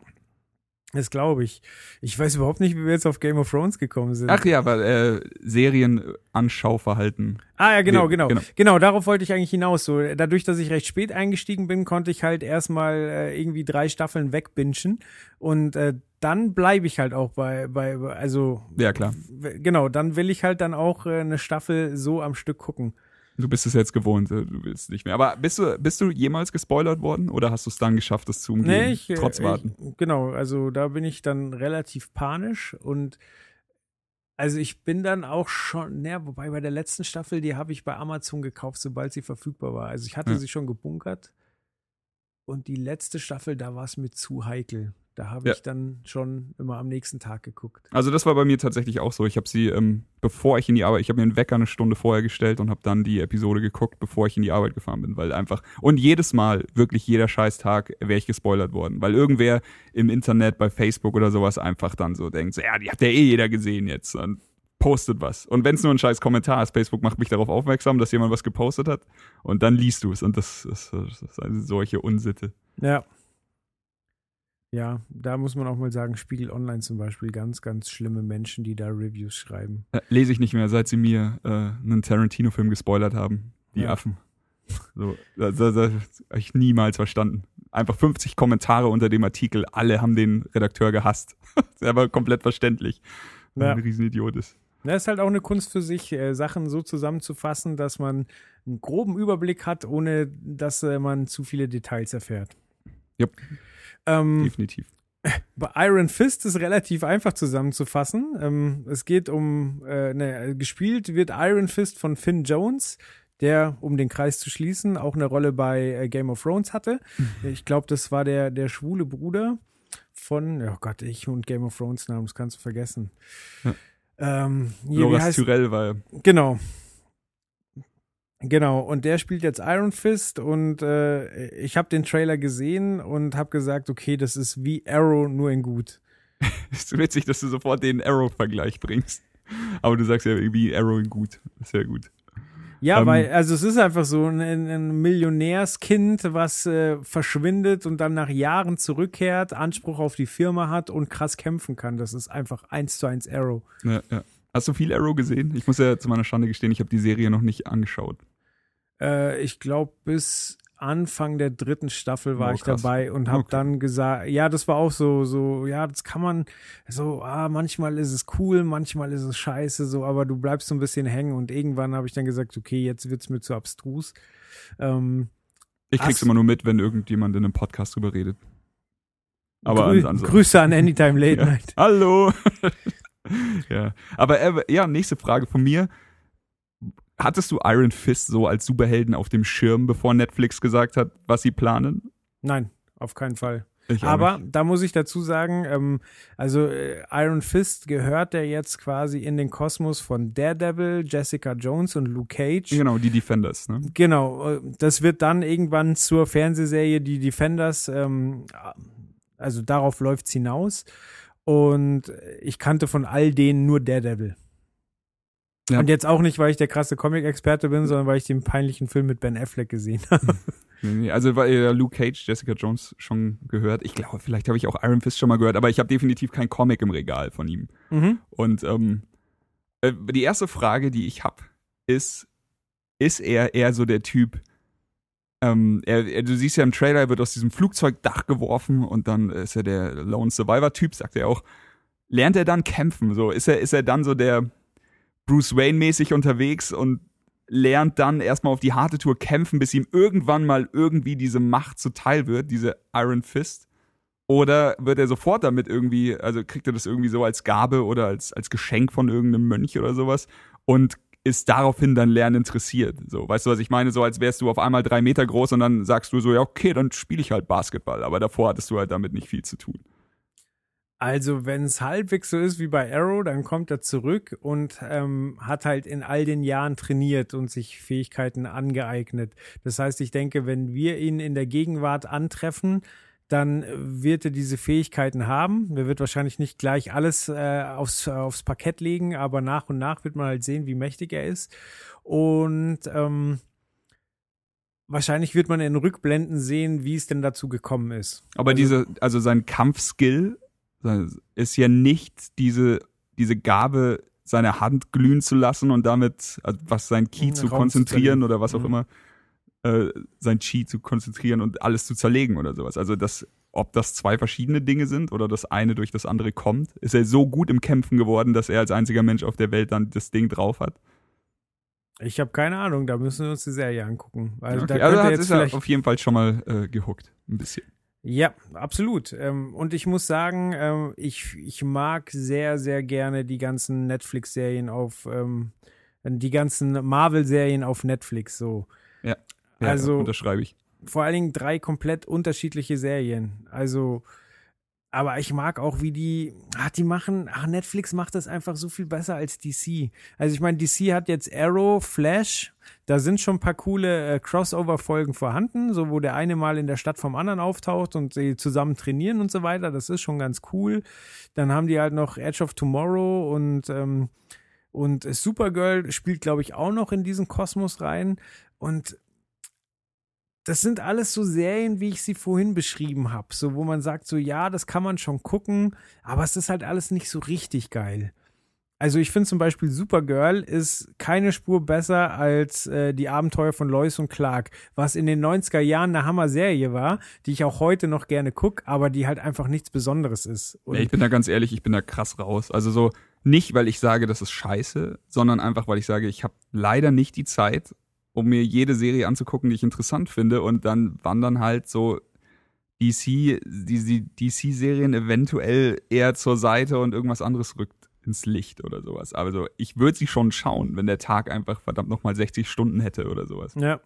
Das glaube ich. Ich weiß überhaupt nicht, wie wir jetzt auf Game of Thrones gekommen sind. Ach ja, weil äh, Serienanschauverhalten. Ah ja, genau, genau, genau. genau. darauf wollte ich eigentlich hinaus. So, dadurch, dass ich recht spät eingestiegen bin, konnte ich halt erstmal äh, irgendwie drei Staffeln wegbingen und äh, dann bleibe ich halt auch bei, bei, also Ja, klar. genau, dann will ich halt dann auch äh, eine Staffel so am Stück gucken. Du bist es jetzt gewohnt, äh, du willst nicht mehr. Aber bist du, bist du jemals gespoilert worden oder hast du es dann geschafft, das zu umgehen? Nee, ich, äh, trotz Warten. Ich, genau, also da bin ich dann relativ panisch und also ich bin dann auch schon, naja, wobei bei der letzten Staffel, die habe ich bei Amazon gekauft, sobald sie verfügbar war. Also ich hatte Ja. sie schon gebunkert und die letzte Staffel, da war es mir zu heikel. Da habe Ja. ich dann schon immer am nächsten Tag geguckt. Also das war bei mir tatsächlich auch so. Ich habe sie, ähm, bevor ich in die Arbeit, ich habe mir einen Wecker eine Stunde vorher gestellt und habe dann die Episode geguckt, bevor ich in die Arbeit gefahren bin, weil einfach und jedes Mal, wirklich jeder Scheißtag, wäre ich gespoilert worden, weil irgendwer im Internet, bei Facebook oder sowas einfach dann so denkt, so, ja, die hat ja eh jeder gesehen jetzt und postet was. Und wenn es nur ein scheiß Kommentar ist, Facebook macht mich darauf aufmerksam, dass jemand was gepostet hat und dann liest du es und das, das, das ist eine solche Unsitte. Ja. Ja, da muss man auch mal sagen, Spiegel Online zum Beispiel, ganz, ganz schlimme Menschen, die da Reviews schreiben. Äh, lese ich nicht mehr, seit sie mir äh, einen Tarantino-Film gespoilert haben. Die Ja. Affen. So, das, das, das habe ich niemals verstanden. Einfach 50 Kommentare unter dem Artikel, alle haben den Redakteur gehasst. ist aber komplett verständlich. weil Ja. Ein Riesenidiot ist. Das ist halt auch eine Kunst für sich, äh, Sachen so zusammenzufassen, dass man einen groben Überblick hat, ohne dass äh, man zu viele Details erfährt. Jupp. Ähm, Definitiv. bei Iron Fist ist relativ einfach zusammenzufassen. Ähm, es geht um, äh, ne, gespielt wird Iron Fist von Finn Jones, der, um den Kreis zu schließen, auch eine Rolle bei äh, Game of Thrones hatte. Ich glaube, das war der, der schwule Bruder von, oh Gott, ich und Game of Thrones Namen, das kannst du vergessen. Ja. Ähm, hier, Loras Tyrell war Genau. Genau, und der spielt jetzt Iron Fist und äh, ich habe den Trailer gesehen und habe gesagt, okay, das ist wie Arrow, nur in gut. ist witzig, dass du sofort den Arrow-Vergleich bringst. Aber du sagst ja irgendwie Arrow in gut. Sehr gut. Ja, Ähm, weil, also es ist einfach so ein, ein Millionärskind, was äh, verschwindet und dann nach Jahren zurückkehrt, Anspruch auf die Firma hat und krass kämpfen kann. Das ist einfach eins zu eins Arrow. Ja, ja. Hast du viel Arrow gesehen? Ich muss ja zu meiner Schande gestehen, ich habe die Serie noch nicht angeschaut. Äh, ich glaube, bis Anfang der dritten Staffel war Oh, ich dabei und habe Okay. dann gesagt, ja, das war auch so, so, ja, das kann man, so, ah, manchmal ist es cool, manchmal ist es scheiße, so, aber du bleibst so ein bisschen hängen und irgendwann habe ich dann gesagt, okay, jetzt wird's mir zu abstrus. Ähm, Ich krieg's immer nur mit, wenn irgendjemand in einem Podcast drüber redet. Aber grü ansonsten- Grüße an Anytime Late Ja. Night. Hallo. ja, aber äh, ja, nächste Frage von mir. Hattest du Iron Fist so als Superhelden auf dem Schirm, bevor Netflix gesagt hat, was sie planen? Nein, auf keinen Fall. Aber nicht. da muss ich dazu sagen, ähm, also äh, Iron Fist gehört ja jetzt quasi in den Kosmos von Daredevil, Jessica Jones und Luke Cage. genau, die Defenders, ne? Genau, äh, das wird dann irgendwann zur Fernsehserie Die Defenders, ähm, also darauf läuft's hinaus. Und ich kannte von all denen nur Daredevil. Ja. Und jetzt auch nicht, weil ich der krasse Comic-Experte bin, sondern weil ich den peinlichen Film mit Ben Affleck gesehen habe. Nee, nee, Also weil ja Luke Cage, Jessica Jones schon gehört. Ich glaube, vielleicht habe ich auch Iron Fist schon mal gehört, aber ich habe definitiv kein Comic im Regal von ihm. mhm. Und ähm, äh, die erste Frage, die ich habe, ist, ist er eher so der Typ, ähm, er, er, du siehst ja im Trailer, er wird aus diesem Flugzeugdach geworfen und dann ist er der Lone Survivor-Typ, sagt er auch. Lernt er dann kämpfen? So, ist er, ist er dann so der Bruce Wayne-mäßig unterwegs und lernt dann erstmal auf die harte Tour kämpfen, bis ihm irgendwann mal irgendwie diese Macht zuteil wird, diese Iron Fist? Oder wird er sofort damit irgendwie, also kriegt er das irgendwie so als Gabe oder als, als Geschenk von irgendeinem Mönch oder sowas und ist daraufhin dann Lernen interessiert. So, weißt du, was ich meine? So als wärst du auf einmal drei Meter groß und dann sagst du so, ja, okay, dann spiele ich halt Basketball. Aber davor hattest du halt damit nicht viel zu tun. Also, wenn es halbwegs so ist wie bei Arrow, dann kommt er zurück und ähm, hat halt in all den Jahren trainiert und sich Fähigkeiten angeeignet. Das heißt, ich denke, wenn wir ihn in der Gegenwart antreffen, dann wird er diese Fähigkeiten haben. Er wird wahrscheinlich nicht gleich alles äh, aufs, aufs Parkett legen, aber nach und nach wird man halt sehen, wie mächtig er ist. Und ähm, wahrscheinlich wird man in Rückblenden sehen, wie es denn dazu gekommen ist. Aber diese, also sein Kampfskill ist ja nicht diese, diese Gabe, seine Hand glühen zu lassen und damit, also was sein Ki zu konzentrieren zu oder was auch Mhm. immer, äh, sein Chi zu konzentrieren und alles zu zerlegen oder sowas. Also das, ob das zwei verschiedene Dinge sind oder das eine durch das andere kommt, ist er so gut im Kämpfen geworden, dass er als einziger Mensch auf der Welt dann das Ding drauf hat. Ich habe keine Ahnung, da müssen wir uns die Serie angucken. Also da Okay, könnte also hat ist er auf jeden Fall schon mal äh, gehuckt. Ein bisschen. Ja, absolut. Ähm, und ich muss sagen, ähm, ich, ich mag sehr, sehr gerne die ganzen Netflix-Serien auf, ähm, die ganzen Marvel-Serien auf Netflix so. Ja, Also- unterschreibe ich. Vor allen Dingen drei komplett unterschiedliche Serien. Also, aber ich mag auch, wie die, ach, die machen, ach, Netflix macht das einfach so viel besser als DC. Also ich meine, DC hat jetzt Arrow, Flash, da sind schon ein paar coole äh, Crossover-Folgen vorhanden, so wo der eine mal in der Stadt vom anderen auftaucht und sie zusammen trainieren und so weiter. Das ist schon ganz cool. Dann haben die halt noch Edge of Tomorrow und ähm, und Supergirl spielt, glaube ich, auch noch in diesen Kosmos rein. Und das sind alles so Serien, wie ich sie vorhin beschrieben habe. So, wo man sagt, so, ja, das kann man schon gucken, aber es ist halt alles nicht so richtig geil. Also ich finde zum Beispiel Supergirl ist keine Spur besser als äh, die Abenteuer von Lois und Clark, was in den 90er Jahren eine Hammer-Serie war, die ich auch heute noch gerne gucke, aber die halt einfach nichts Besonderes ist. Und Ja, ich bin da ganz ehrlich, ich bin da krass raus. Also so nicht, weil ich sage, das ist scheiße, sondern einfach, weil ich sage, ich habe leider nicht die Zeit, um mir jede Serie anzugucken, die ich interessant finde und dann wandern halt so DC, die, die DC-Serien eventuell eher zur Seite und irgendwas anderes rückt ins Licht oder sowas. Also ich würde sie schon schauen, wenn der Tag einfach verdammt nochmal 60 Stunden hätte oder sowas. ja.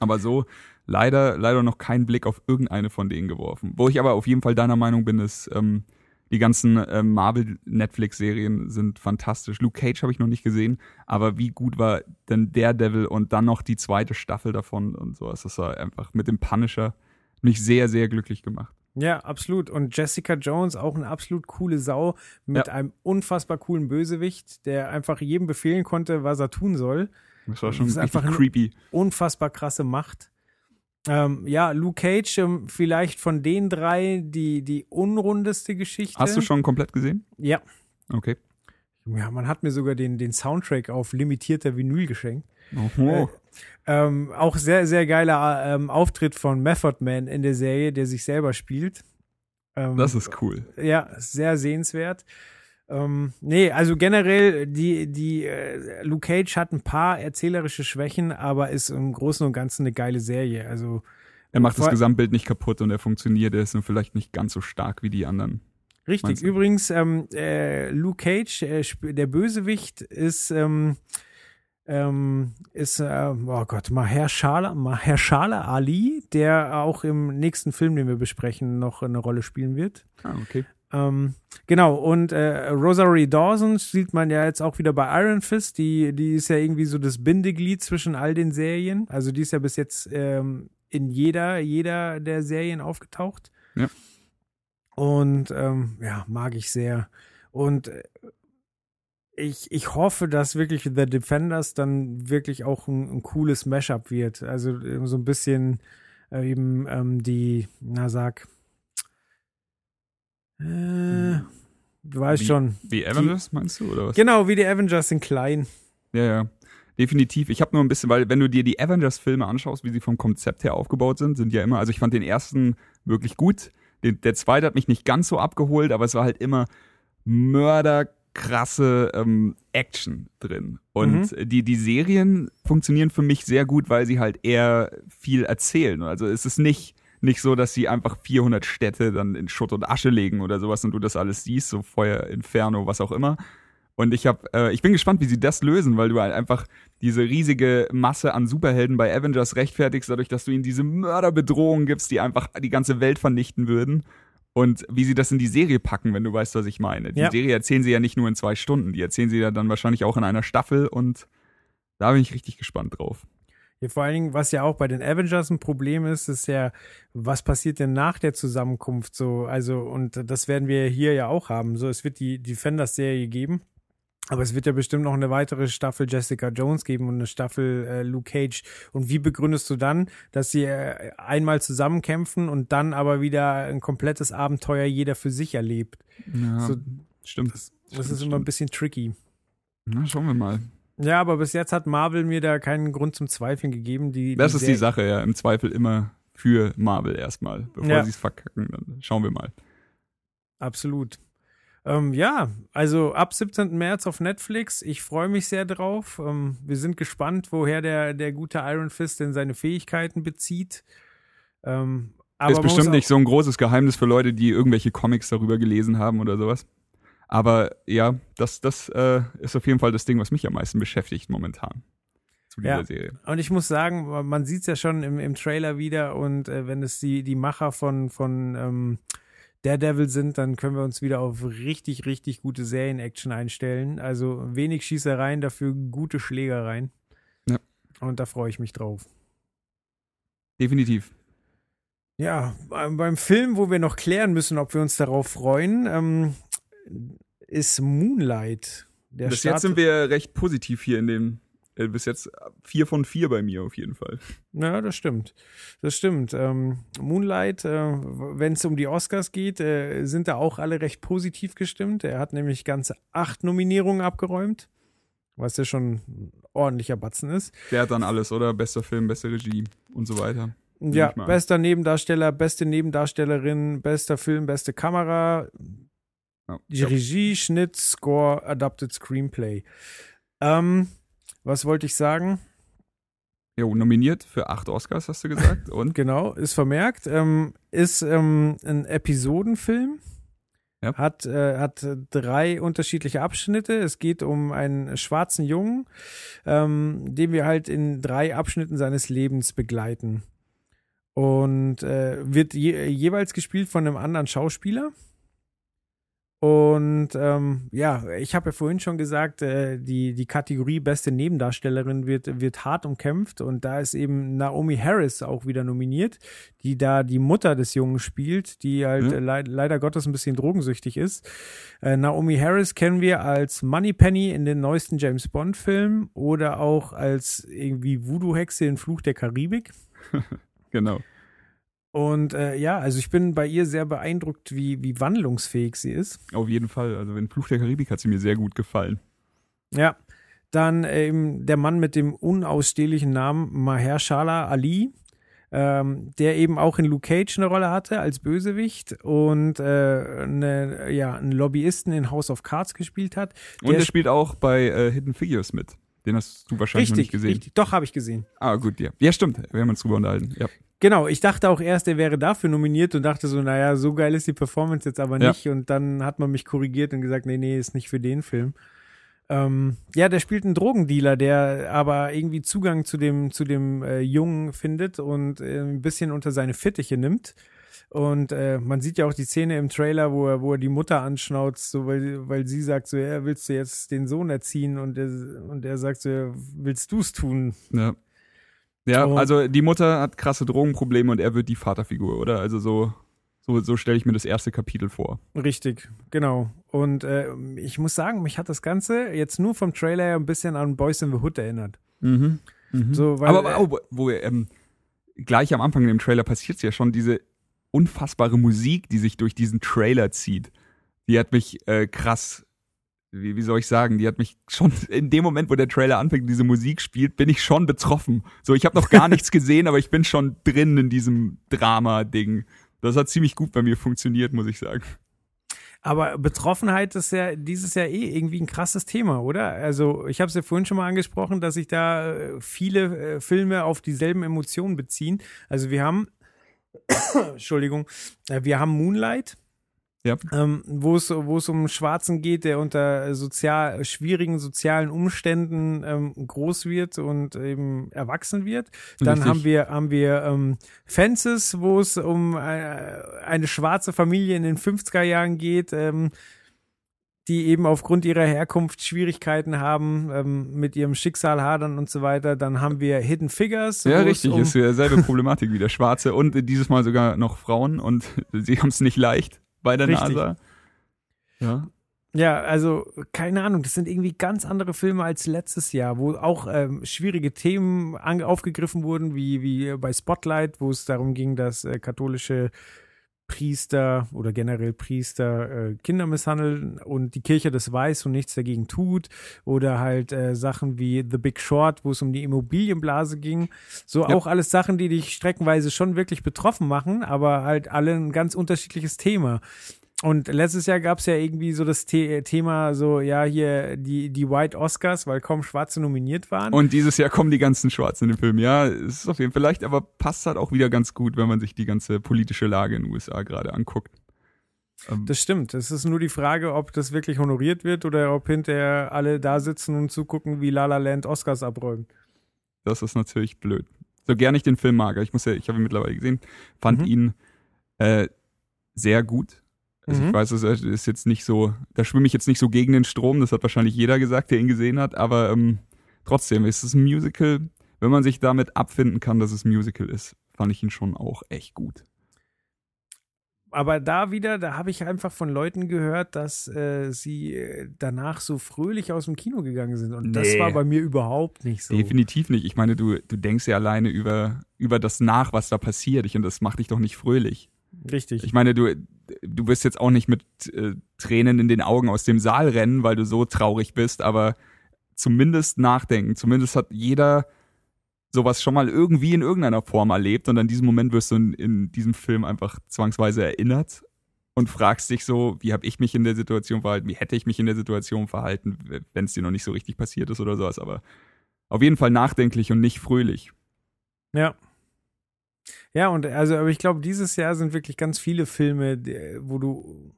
Aber so leider, leider noch keinen Blick auf irgendeine von denen geworfen. Wo ich aber auf jeden Fall deiner Meinung bin, ist, ähm, die ganzen ähm, Marvel-Netflix-Serien sind fantastisch. Luke Cage habe ich noch nicht gesehen, aber wie gut war denn Daredevil und dann noch die zweite Staffel davon und sowas. Das war einfach mit dem Punisher mich sehr, sehr glücklich gemacht. Ja, absolut. Und Jessica Jones, auch eine absolut coole Sau mit Ja. einem unfassbar coolen Bösewicht, der einfach jedem befehlen konnte, was er tun soll. Das war schon Das ist einfach creepy. Unfassbar krasse Macht. Ähm, ja, Luke Cage, ähm, vielleicht von den drei die, die unrundeste Geschichte. Hast du schon komplett gesehen? Ja. Okay. Ja, man hat mir sogar den, den Soundtrack auf limitierter Vinyl geschenkt. Oh. Ähm, auch sehr, sehr geiler ähm, Auftritt von Method Man in der Serie, der sich selber spielt. Ähm, Das ist cool. Ja, sehr sehenswert. Ähm, nee, also generell, die, die äh, Luke Cage hat ein paar erzählerische Schwächen, aber ist im Großen und Ganzen eine geile Serie. Also Er macht das Gesamtbild nicht kaputt und er funktioniert. Er ist nur vielleicht nicht ganz so stark wie die anderen. richtig. Übrigens, ähm, äh, Luke Cage, äh, der Bösewicht, ist ähm, ähm, ist, äh, oh Gott, Mahershala, Mahershala Ali, der auch im nächsten Film, den wir besprechen, noch eine Rolle spielen wird. Ah, okay. Ähm, genau, und äh, Rosary Dawson sieht man ja jetzt auch wieder bei Iron Fist. Die, die ist ja irgendwie so das Bindeglied zwischen all den Serien. Also die ist ja bis jetzt ähm, in jeder, jeder der Serien aufgetaucht. Ja. Und ähm, ja, mag ich sehr. Und äh, ich, ich hoffe, dass wirklich The Defenders dann wirklich auch ein, ein cooles Mashup wird. Also äh, so ein bisschen äh, eben ähm, die, na sag, äh, du weißt Wie- schon. Wie Avengers, meinst du, oder was? Genau, wie die Avengers in klein. Ja, ja. Definitiv. Ich habe nur ein bisschen, weil wenn du dir die Avengers-Filme anschaust, wie sie vom Konzept her aufgebaut sind, sind ja immer, also ich fand den ersten wirklich gut. Den, der zweite hat mich nicht ganz so abgeholt, aber es war halt immer mörderkrasse ähm, Action drin. Und die, die Serien funktionieren für mich sehr gut, weil sie halt eher viel erzählen. Also es ist nicht, nicht so, dass sie einfach 400 Städte dann in Schutt und Asche legen oder sowas und du das alles siehst, so Feuer, Inferno, was auch immer, Und ich habe, äh, ich bin gespannt, wie sie das lösen, weil du halt einfach diese riesige Masse an Superhelden bei Avengers rechtfertigst, dadurch, dass du ihnen diese Mörderbedrohungen gibst, die einfach die ganze Welt vernichten würden. Und wie sie das in die Serie packen, wenn du weißt, was ich meine. Die Ja. Serie erzählen sie ja nicht nur in zwei Stunden, die erzählen sie ja dann wahrscheinlich auch in einer Staffel und da bin ich richtig gespannt drauf. Ja, vor allen Dingen, was ja auch bei den Avengers ein Problem ist, ist ja, was passiert denn nach der Zusammenkunft so? Also, und das werden wir hier ja auch haben. So, es wird die Defenders-Serie geben. Aber es wird ja bestimmt noch eine weitere Staffel Jessica Jones geben und eine Staffel äh, Luke Cage. Und wie begründest du dann, dass sie äh, einmal zusammenkämpfen und dann aber wieder ein komplettes Abenteuer jeder für sich erlebt? Ja, So, stimmt. das ist immer ein bisschen tricky. Na, schauen wir mal. Ja, aber bis jetzt hat Marvel mir da keinen Grund zum Zweifeln gegeben. Die, Das die ist die Sache, ja. Im Zweifel immer für Marvel erstmal. Bevor Ja. sie es verkacken, dann schauen wir mal. Absolut. Ähm, ja, also ab 17. März auf Netflix. Ich freue mich sehr drauf. Ähm, wir sind gespannt, woher der, der gute Iron Fist denn seine Fähigkeiten bezieht. Ähm, ist bestimmt nicht so ein großes Geheimnis für Leute, die irgendwelche Comics darüber gelesen haben oder sowas. Aber ja, das, das äh, ist auf jeden Fall das Ding, was mich am meisten beschäftigt momentan zu dieser Ja. Serie. Und ich muss sagen, man sieht es ja schon im, im Trailer wieder und äh, wenn es die, die Macher von, von ähm, Daredevil sind, dann können wir uns wieder auf richtig, richtig gute Serien-Action einstellen. Also wenig Schießereien, dafür gute Schlägereien. Ja. Und da freue ich mich drauf. Definitiv. Ja, beim Film, wo wir noch klären müssen, ob wir uns darauf freuen, ähm, ist Moonlight. Der Bis Start- jetzt sind wir recht positiv hier in dem, äh, bis jetzt vier von vier bei mir auf jeden Fall. Ja, das stimmt. Das stimmt. Ähm, Moonlight, äh, wenn es um die Oscars geht, äh, sind da auch alle recht positiv gestimmt. Er hat nämlich ganze acht Nominierungen abgeräumt, was ja schon ein ordentlicher Batzen ist. Der hat dann alles, oder? Bester Film, beste Regie und so weiter. Nehme Ja, bester Nebendarsteller, beste Nebendarstellerin, bester Film, beste Kamera, Ja. die Regie, Schnitt, Score, Adapted Screenplay. Ähm, was wollte ich sagen? Jo, nominiert für acht Oscars, hast du gesagt. Und Genau, ist vermerkt. Ähm, ist ähm, ein Episodenfilm. Ja. Hat, äh, hat drei unterschiedliche Abschnitte. Es geht um einen schwarzen Jungen, ähm, den wir halt in drei Abschnitten seines Lebens begleiten. Und äh, wird je, jeweils gespielt von einem anderen Schauspieler. Und ähm, ja, ich habe ja vorhin schon gesagt, äh, die, die Kategorie beste Nebendarstellerin wird, wird hart umkämpft und da ist eben Naomi Harris auch wieder nominiert, die da die Mutter des Jungen spielt, die halt Mhm. äh, leid, leider Gottes ein bisschen drogensüchtig ist. Äh, Naomi Harris kennen wir als Moneypenny in den neuesten James Bond Filmen oder auch als irgendwie Voodoo-Hexe in Fluch der Karibik. genau. Und äh, ja, also ich bin bei ihr sehr beeindruckt, wie, wie wandlungsfähig sie ist. Auf jeden Fall. Also in Fluch der Karibik hat sie mir sehr gut gefallen. Ja. Dann eben der Mann mit dem unausstehlichen Namen Mahershala Ali, ähm, der eben auch in Luke Cage eine Rolle hatte als Bösewicht und äh, eine, ja, einen Lobbyisten in House of Cards gespielt hat. Und Der er spielt auch bei äh, Hidden Figures mit. Den hast du wahrscheinlich noch nicht Richtig, gesehen. richtig. Doch, habe ich gesehen. Ah, gut, ja. Ja, stimmt. Wir haben uns drüber unterhalten. Ja. Genau, ich dachte auch erst, er wäre dafür nominiert und dachte so, naja, so geil ist die Performance jetzt aber Ja. nicht. Und dann hat man mich korrigiert und gesagt, nee, nee, ist nicht für den Film. Ähm, ja, der spielt einen Drogendealer, der aber irgendwie Zugang zu dem, zu dem äh, Jungen findet und äh, ein bisschen unter seine Fittiche nimmt. Und äh, man sieht ja auch die Szene im Trailer, wo er, wo er die Mutter anschnauzt, so weil, weil sie sagt so, ja, willst du jetzt den Sohn erziehen? Und er, und er sagt so, ja, willst du's tun? Ja. Ja, Und- also die Mutter hat krasse Drogenprobleme und er wird die Vaterfigur, oder? Also so, so, so stelle ich mir das erste Kapitel vor. Richtig, genau. Und äh, ich muss sagen, mich hat das Ganze jetzt nur vom Trailer her ein bisschen an Boys in the Hood erinnert. Mhm. So, weil, Aber, äh, aber oh, wo, ähm, gleich am Anfang in dem Trailer passiert ja schon diese unfassbare Musik, die sich durch diesen Trailer zieht. Die hat mich äh, krass, wie, wie soll ich sagen, die hat mich schon in dem Moment, wo der Trailer anfängt, diese Musik spielt, bin ich schon betroffen. So, ich habe noch gar nichts gesehen, aber ich bin schon drin in diesem Drama-Ding. Das hat ziemlich gut bei mir funktioniert, muss ich sagen. aber Betroffenheit ist ja dieses Jahr eh irgendwie ein krasses Thema, oder? Also ich habe es ja vorhin schon mal angesprochen, dass sich da äh, viele äh, Filme auf dieselben Emotionen beziehen. Also wir haben, Entschuldigung, äh, wir haben Moonlight, Ja. ähm, wo es wo es um einen Schwarzen geht, der unter sozial schwierigen sozialen Umständen ähm, groß wird und eben erwachsen wird. Dann Richtig. haben wir haben wir ähm, Fences, wo es um äh, eine schwarze Familie in den 50er Jahren geht. Ähm, die eben aufgrund ihrer Herkunft Schwierigkeiten haben, ähm, mit ihrem Schicksal hadern und so weiter. Dann haben wir Hidden Figures. Ja, richtig, um, ist ja selbe Problematik wie der Schwarze und dieses Mal sogar noch Frauen und sie haben es nicht leicht bei der Richtig. NASA. Ja. Ja, also keine Ahnung, das sind irgendwie ganz andere Filme als letztes Jahr, wo auch ähm, schwierige Themen aufgegriffen wurden, wie, wie bei Spotlight, wo es darum ging, dass äh, katholische Priester oder generell Priester äh, Kinder misshandeln und die Kirche das weiß und nichts dagegen tut. Oder halt äh, Sachen wie The Big Short, wo es um die Immobilienblase ging. So Ja. auch alles Sachen, die dich streckenweise schon wirklich betroffen machen, aber halt alle ein ganz unterschiedliches Thema. Und letztes Jahr gab es ja irgendwie so das The Thema, so, ja, hier die, die White Oscars, weil kaum Schwarze nominiert waren. Und dieses Jahr kommen die ganzen Schwarzen in den Film. Ja, es ist auf jeden Fall leicht, aber passt halt auch wieder ganz gut, wenn man sich die ganze politische Lage in den USA gerade anguckt. Ähm, das stimmt. Es ist nur die Frage, ob das wirklich honoriert wird oder ob hinterher alle da sitzen und zugucken, wie La La Land Oscars abräumen. Das ist natürlich blöd. So gern ich den Film mag, ich muss ja, ich habe ihn mittlerweile gesehen, fand Mhm. ihn äh, sehr gut. Also Mhm. ich weiß, es ist jetzt nicht so, da schwimme ich jetzt nicht so gegen den Strom, das hat wahrscheinlich jeder gesagt, der ihn gesehen hat, aber ähm, trotzdem ist es ein Musical. Wenn man sich damit abfinden kann, dass es ein Musical ist, fand ich ihn schon auch echt gut. Aber da wieder, da habe ich einfach von Leuten gehört, dass äh, sie äh, danach so fröhlich aus dem Kino gegangen sind. Und das Nee. war bei mir überhaupt nicht so. Definitiv nicht. Ich meine, du, du denkst ja alleine über, über das nach, was da passiert. Ich, und das macht dich doch nicht fröhlich. Richtig. Ich meine, du, du wirst jetzt auch nicht mit äh, Tränen in den Augen aus dem Saal rennen, weil du so traurig bist, aber zumindest nachdenken. Zumindest hat jeder sowas schon mal irgendwie in irgendeiner Form erlebt und an diesen Moment wirst du in, in diesem Film einfach zwangsweise erinnert und fragst dich so, wie habe ich mich in der Situation verhalten, wie hätte ich mich in der Situation verhalten, wenn es dir noch nicht so richtig passiert ist oder sowas, aber auf jeden Fall nachdenklich und nicht fröhlich. Ja. Ja, und also, aber ich glaube, dieses Jahr sind wirklich ganz viele Filme, wo du.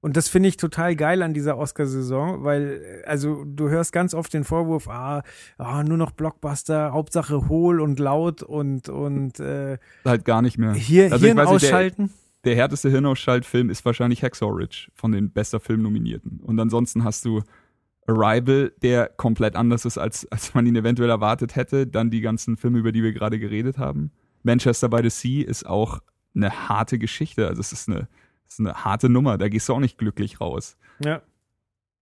Und das finde ich total geil an dieser Oscarsaison, weil, also, du hörst ganz oft den Vorwurf, ah, ah nur noch Blockbuster, Hauptsache hohl und laut und, und äh, Halt gar nicht mehr. hier, Also ich Hirn nicht, der- ausschalten. der härteste Hirnausschaltfilm ist wahrscheinlich Hacksaw Ridge von den bester Filmnominierten. Und ansonsten hast du Arrival, der komplett anders ist, als, als man ihn eventuell erwartet hätte. Dann die ganzen Filme, über die wir gerade geredet haben. Manchester by the Sea ist auch eine harte Geschichte. Also es ist eine, es ist eine harte Nummer. Da gehst du auch nicht glücklich raus. Ja.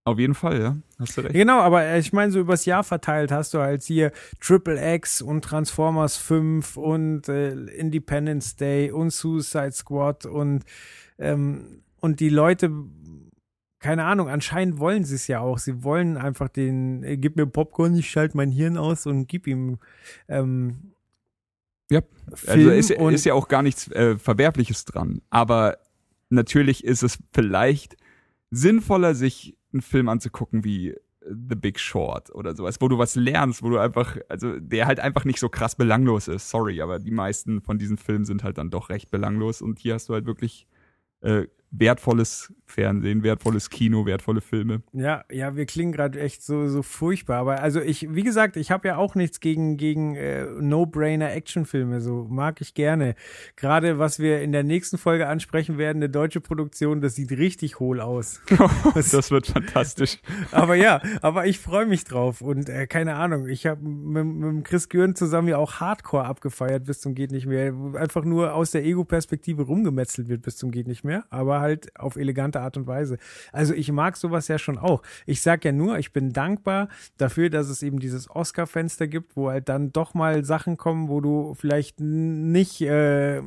Auf jeden Fall, ja. Hast du recht. Genau, aber äh, ich meine, so übers Jahr verteilt hast du halt hier Triple X und Transformers 5 und äh, Independence Day und Suicide Squad und, ähm, und die Leute, keine Ahnung, anscheinend wollen sie es ja auch. Sie wollen einfach den, äh, gib mir Popcorn, ich schalte mein Hirn aus und gib ihm ähm, Ja, Film also ist, ist ja auch gar nichts äh, Verwerfliches dran. Aber natürlich ist es vielleicht sinnvoller, sich einen Film anzugucken wie The Big Short oder sowas, wo du was lernst, wo du einfach, also der halt einfach nicht so krass belanglos ist. Sorry, aber die meisten von diesen Filmen sind halt dann doch recht belanglos und hier hast du halt wirklich äh, wertvolles Fernsehen, wertvolles Kino, wertvolle Filme. Ja, ja, wir klingen gerade echt so so furchtbar, aber also ich, wie gesagt, ich habe ja auch nichts gegen gegen äh, No-Brainer Actionfilme, so mag ich gerne. Gerade was wir in der nächsten Folge ansprechen werden, eine deutsche Produktion, das sieht richtig hohl aus. das wird fantastisch. aber ja, aber ich freue mich drauf und äh, keine Ahnung, ich habe mit, mit Chris Gürn zusammen ja auch Hardcore abgefeiert bis zum geht nicht mehr, einfach nur aus der Ego-Perspektive rumgemetzelt wird bis zum geht nicht mehr, aber halt auf elegante Art und Weise. Also ich mag sowas ja schon auch. Ich sag ja nur, ich bin dankbar dafür, dass es eben dieses Oscar-Fenster gibt, wo halt dann doch mal Sachen kommen, wo du vielleicht nicht äh,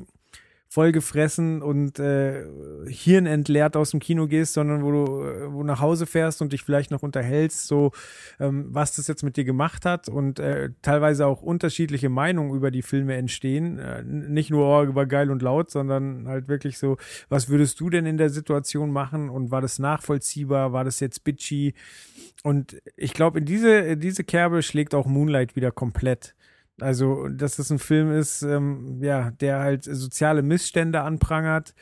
vollgefressen und äh, hirnentleert aus dem Kino gehst, sondern wo du äh, wo nach Hause fährst und dich vielleicht noch unterhältst, so ähm, was das jetzt mit dir gemacht hat und äh, teilweise auch unterschiedliche Meinungen über die Filme entstehen. Äh, nicht nur, oh, war geil und laut, sondern halt wirklich so, was würdest du denn in der Situation machen und war das nachvollziehbar, war das jetzt bitchy? Und ich glaube, in diese, in diese Kerbe schlägt auch Moonlight wieder komplett. Also, dass das ein Film ist, ähm, ja, der halt soziale Missstände anprangert,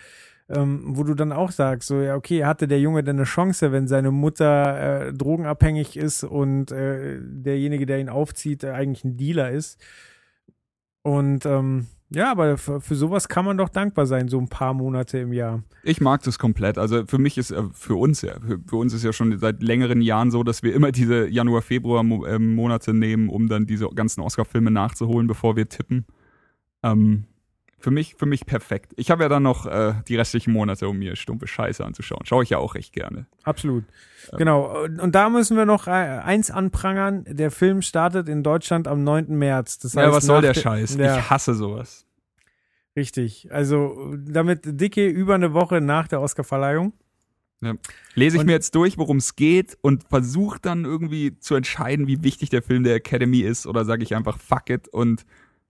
ähm, wo du dann auch sagst, so ja, okay, hatte der Junge denn eine Chance, wenn seine Mutter äh, drogenabhängig ist und äh, derjenige, der ihn aufzieht, äh, eigentlich ein Dealer ist. Und ähm, ja, aber für, für sowas kann man doch dankbar sein, so ein paar Monate im Jahr. Ich mag das komplett. Also für mich ist, äh, für uns ja, für, für uns ist ja schon seit längeren Jahren so, dass wir immer diese Januar, Februar Mo äh, nehmen, um dann diese ganzen Oscar-Filme nachzuholen, bevor wir tippen. Ähm, für mich, für mich perfekt. Ich habe ja dann noch äh, die restlichen Monate, um mir stumpfe Scheiße anzuschauen. Schaue ich ja auch recht gerne. Absolut. Genau. Und da müssen wir noch äh, eins anprangern. Der Film startet in Deutschland am 9. März. Das heißt, Ja, was soll der de- Scheiß? Ja, Ich hasse sowas. richtig. Also damit dicke über eine Woche nach der Oscarverleihung. Lese ich Und- mir jetzt durch, worum es geht und versuche dann irgendwie zu entscheiden, wie wichtig der Film der Academy ist oder sage ich einfach fuck it und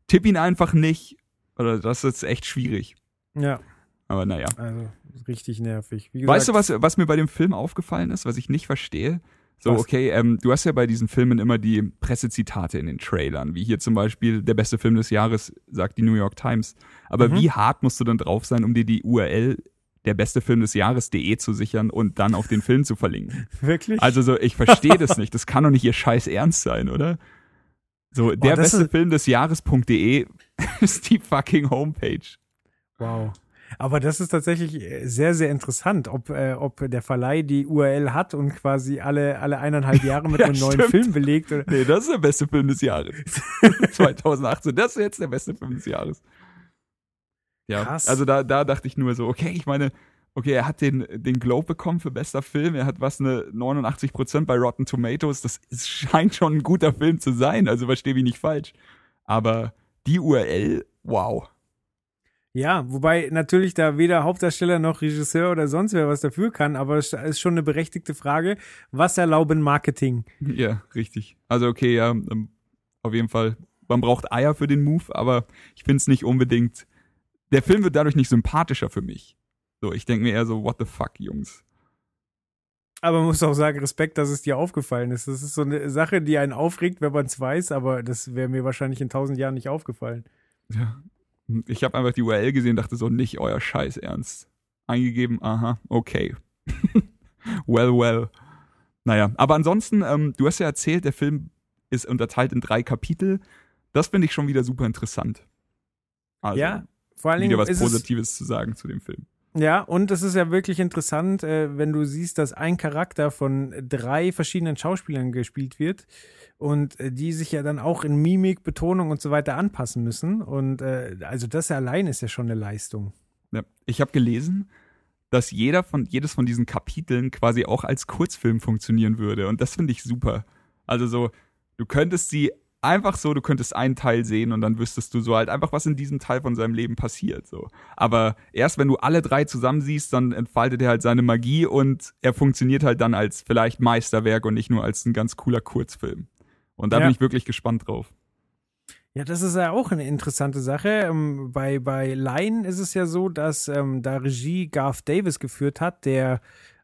tipp ihn einfach nicht. Oder das ist echt schwierig. Ja, Aber naja. also richtig nervig. Wie Weißt du, gesagt, was, was mir bei dem Film aufgefallen ist, was ich nicht verstehe? So, Was? okay, ähm, du hast ja bei diesen Filmen immer die Pressezitate in den Trailern, wie hier zum Beispiel der beste Film des Jahres, sagt die New York Times. Aber Mhm. wie hart musst du dann drauf sein, um dir die URL der beste Film des Jahres.de zu sichern und dann auf den Film zu verlinken? Wirklich? Also so, ich verstehe das nicht. Das kann doch nicht ihr scheiß Ernst sein, oder? So, der beste ist- Film des Jahres.de ist die fucking Homepage. Wow. Aber das ist tatsächlich äh, sehr, sehr interessant, ob, äh, ob der Verleih die URL hat und quasi alle, alle eineinhalb Jahre mit Ja, einem neuen stimmt. Film belegt. Oder? Nee, das ist der beste Film des Jahres. 2018. Das ist jetzt der beste Film des Jahres. Ja, Krass. also da, da dachte ich nur so, okay, ich meine, okay, er hat den, den Globe bekommen für bester Film, er hat was eine 89% bei Rotten Tomatoes, das ist, scheint schon ein guter Film zu sein, also verstehe mich nicht falsch. Aber die URL, wow. Ja, wobei natürlich da weder Hauptdarsteller noch Regisseur oder sonst wer was dafür kann, aber es ist schon eine berechtigte Frage. Was erlauben Marketing? Ja, richtig. Also okay, ja, ähm, auf jeden Fall. Man braucht Eier für den Move, aber ich finde es nicht unbedingt. Der Film wird dadurch nicht sympathischer für mich. So, ich denke mir eher so, what the fuck, Jungs. Aber man muss auch sagen, Respekt, dass es dir aufgefallen ist. Das ist so eine Sache, die einen aufregt, wenn man es weiß, aber das wäre mir wahrscheinlich in tausend Jahren nicht aufgefallen. Ja. Ich habe einfach die URL gesehen und dachte so, nicht euer Scheiß ernst. Eingegeben, aha, okay. well, well. Naja, aber ansonsten, ähm, du hast ja erzählt, der Film ist unterteilt in drei Kapitel. Das finde ich schon wieder super interessant. Also, ja, vor allen Dingen wieder was Positives zu sagen zu dem Film. Ja, und es ist ja wirklich interessant, äh, wenn du siehst, dass ein Charakter von drei verschiedenen Schauspielern gespielt wird und äh, die sich ja dann auch in Mimik, Betonung und so weiter anpassen müssen. Und äh, also das allein ist ja schon eine Leistung. Ja. Ich habe gelesen, dass jeder von, jedes von diesen Kapiteln quasi auch als Kurzfilm funktionieren würde. Und das finde ich super. Also so, du könntest sie einfach so, du könntest einen Teil sehen und dann wüsstest du so halt einfach, was in diesem Teil von seinem Leben passiert. So. Aber erst wenn du alle drei zusammen siehst, dann entfaltet er halt seine Magie und er funktioniert halt dann als vielleicht Meisterwerk und nicht nur als ein ganz cooler Kurzfilm. Und da Ja. bin ich wirklich gespannt drauf. Ja, das ist ja auch eine interessante Sache. Ähm, bei, bei Lion ist es ja so, dass ähm, da Regie Garth Davis geführt hat, der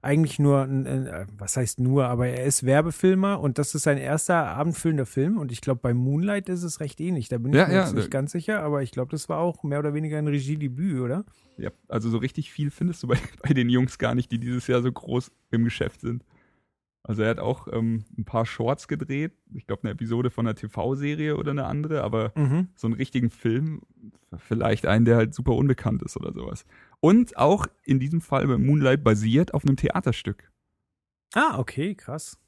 eigentlich nur, äh, was heißt nur, aber er ist Werbefilmer und das ist sein erster abendfüllender Film und ich glaube, bei Moonlight ist es recht ähnlich. Da bin ich Ja, mir ja, jetzt nicht ganz sicher, aber ich glaube, das war auch mehr oder weniger ein Regiedebüt, oder? Ja, also so richtig viel findest du bei, bei den Jungs gar nicht, die dieses Jahr so groß im Geschäft sind. Also er hat auch ähm, ein paar Shorts gedreht, ich glaube eine Episode von einer TV-Serie oder eine andere, aber Mhm. so einen richtigen Film, vielleicht einen, der halt super unbekannt ist oder sowas. Und auch in diesem Fall bei Moonlight basiert auf einem Theaterstück. Ah, okay, krass.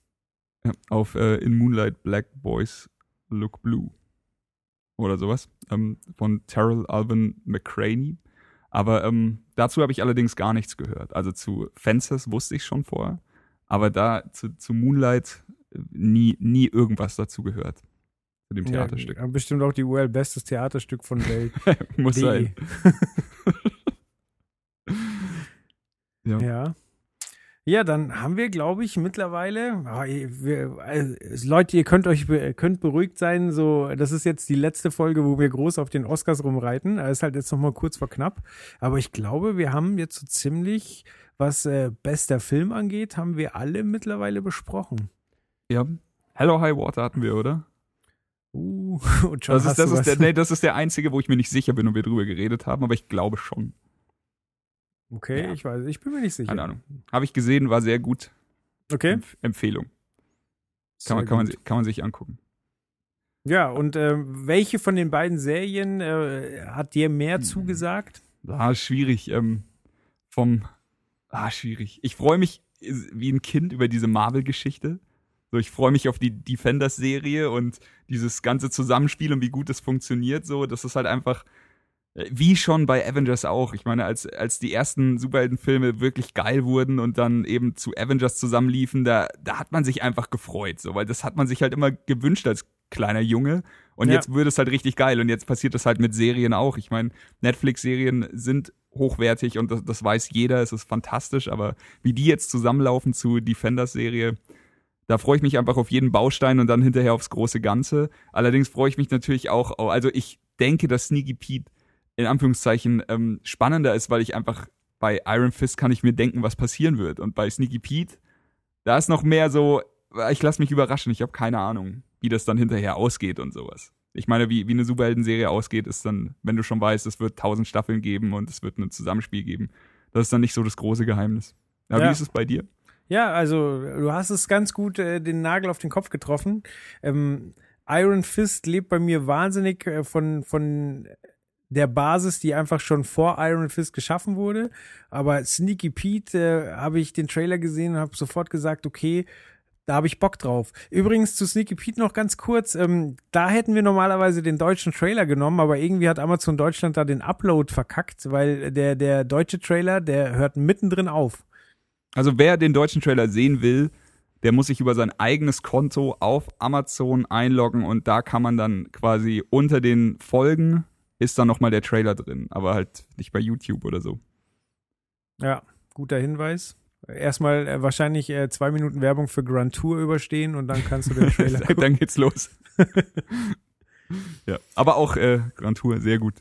Ja, auf äh, In Moonlight Black Boys Look Blue. Oder sowas. Ähm, von Terrell Alvin McCraney. Aber ähm, dazu habe ich allerdings gar nichts gehört. Also zu Fences wusste ich schon vorher. Aber da zu, zu Moonlight äh, nie, nie irgendwas dazu gehört. Zu dem Theaterstück. Ja, bestimmt auch die URL bestes Theaterstück von Welt. Muss sein. Ja. Ja. Ja, dann haben wir, glaube ich, mittlerweile, ihr- wir, also, Leute, ihr könnt euch könnt beruhigt sein. So, das ist jetzt die letzte Folge, wo wir groß auf den Oscars rumreiten. Das ist halt jetzt noch mal kurz vor knapp. Aber ich glaube, wir haben jetzt so ziemlich, was äh, bester Film angeht, haben wir alle mittlerweile besprochen. ja. Hello High Water hatten wir, oder? Uh, und schon Das ist, das, ist was. der, nee, das ist der einzige, wo ich mir nicht sicher bin und wir drüber geredet haben, aber ich glaube schon. Okay, Ja. ich weiß, ich bin mir nicht sicher. Keine Ahnung. Habe ich gesehen, war sehr gut. Okay. Empf Empfehlung. Kann man, kann, man, kann man sich angucken. Ja, und ähm, welche von den beiden Serien äh, hat dir Hm. mehr zugesagt? Ah, schwierig. Ähm, vom. Ah, schwierig. Ich freue mich äh, wie ein Kind über diese Marvel-Geschichte. So, ich freue mich auf die Defenders-Serie und dieses ganze Zusammenspiel und wie gut es funktioniert. So, das ist halt einfach äh, wie schon bei Avengers auch. Ich meine, als, als die ersten Superheldenfilme wirklich geil wurden und dann eben zu Avengers zusammenliefen, da, da hat man sich einfach gefreut, so, weil das hat man sich halt immer gewünscht als kleiner Junge. Und Ja. jetzt wird es halt richtig geil. Und jetzt passiert das halt mit Serien auch. Ich meine, Netflix-Serien sind hochwertig und das, das weiß jeder. Es ist fantastisch. Aber wie die jetzt zusammenlaufen zu Defenders-Serie, da freue ich mich einfach auf jeden Baustein und dann hinterher aufs große Ganze. Allerdings freue ich mich natürlich auch, au- also ich denke, dass Sneaky Pete in Anführungszeichen ähm, spannender ist, weil ich einfach bei Iron Fist kann ich mir denken, was passieren wird. Und bei Sneaky Pete, da ist noch mehr so, ich lasse mich überraschen, ich habe keine Ahnung, wie das dann hinterher ausgeht und sowas. Ich meine, wie, wie eine Superhelden-Serie ausgeht, ist dann, wenn du schon weißt, es wird tausend Staffeln geben und es wird ein Zusammenspiel geben. Das ist dann nicht so das große Geheimnis. Aber Ja. wie ist es bei dir? Ja, also du hast es ganz gut äh, den Nagel auf den Kopf getroffen. Ähm, Iron Fist lebt bei mir wahnsinnig äh, von, von der Basis, die einfach schon vor Iron Fist geschaffen wurde. Aber Sneaky Pete äh, habe ich den Trailer gesehen und habe sofort gesagt, okay, da habe ich Bock drauf. Übrigens zu Sneaky Pete noch ganz kurz. Ähm, da hätten wir normalerweise den deutschen Trailer genommen, aber irgendwie hat Amazon Deutschland da den Upload verkackt, weil der, der deutsche Trailer, der hört mittendrin auf. Also wer den deutschen Trailer sehen will, der muss sich über sein eigenes Konto auf Amazon einloggen und da kann man dann quasi unter den Folgen ist dann nochmal der Trailer drin, aber halt nicht bei YouTube oder so. Ja, guter Hinweis. Erstmal äh, wahrscheinlich äh, zwei Minuten Werbung für Grand Tour überstehen und dann kannst du den Trailer dann geht's los. ja, aber auch äh, Grand Tour, sehr gut.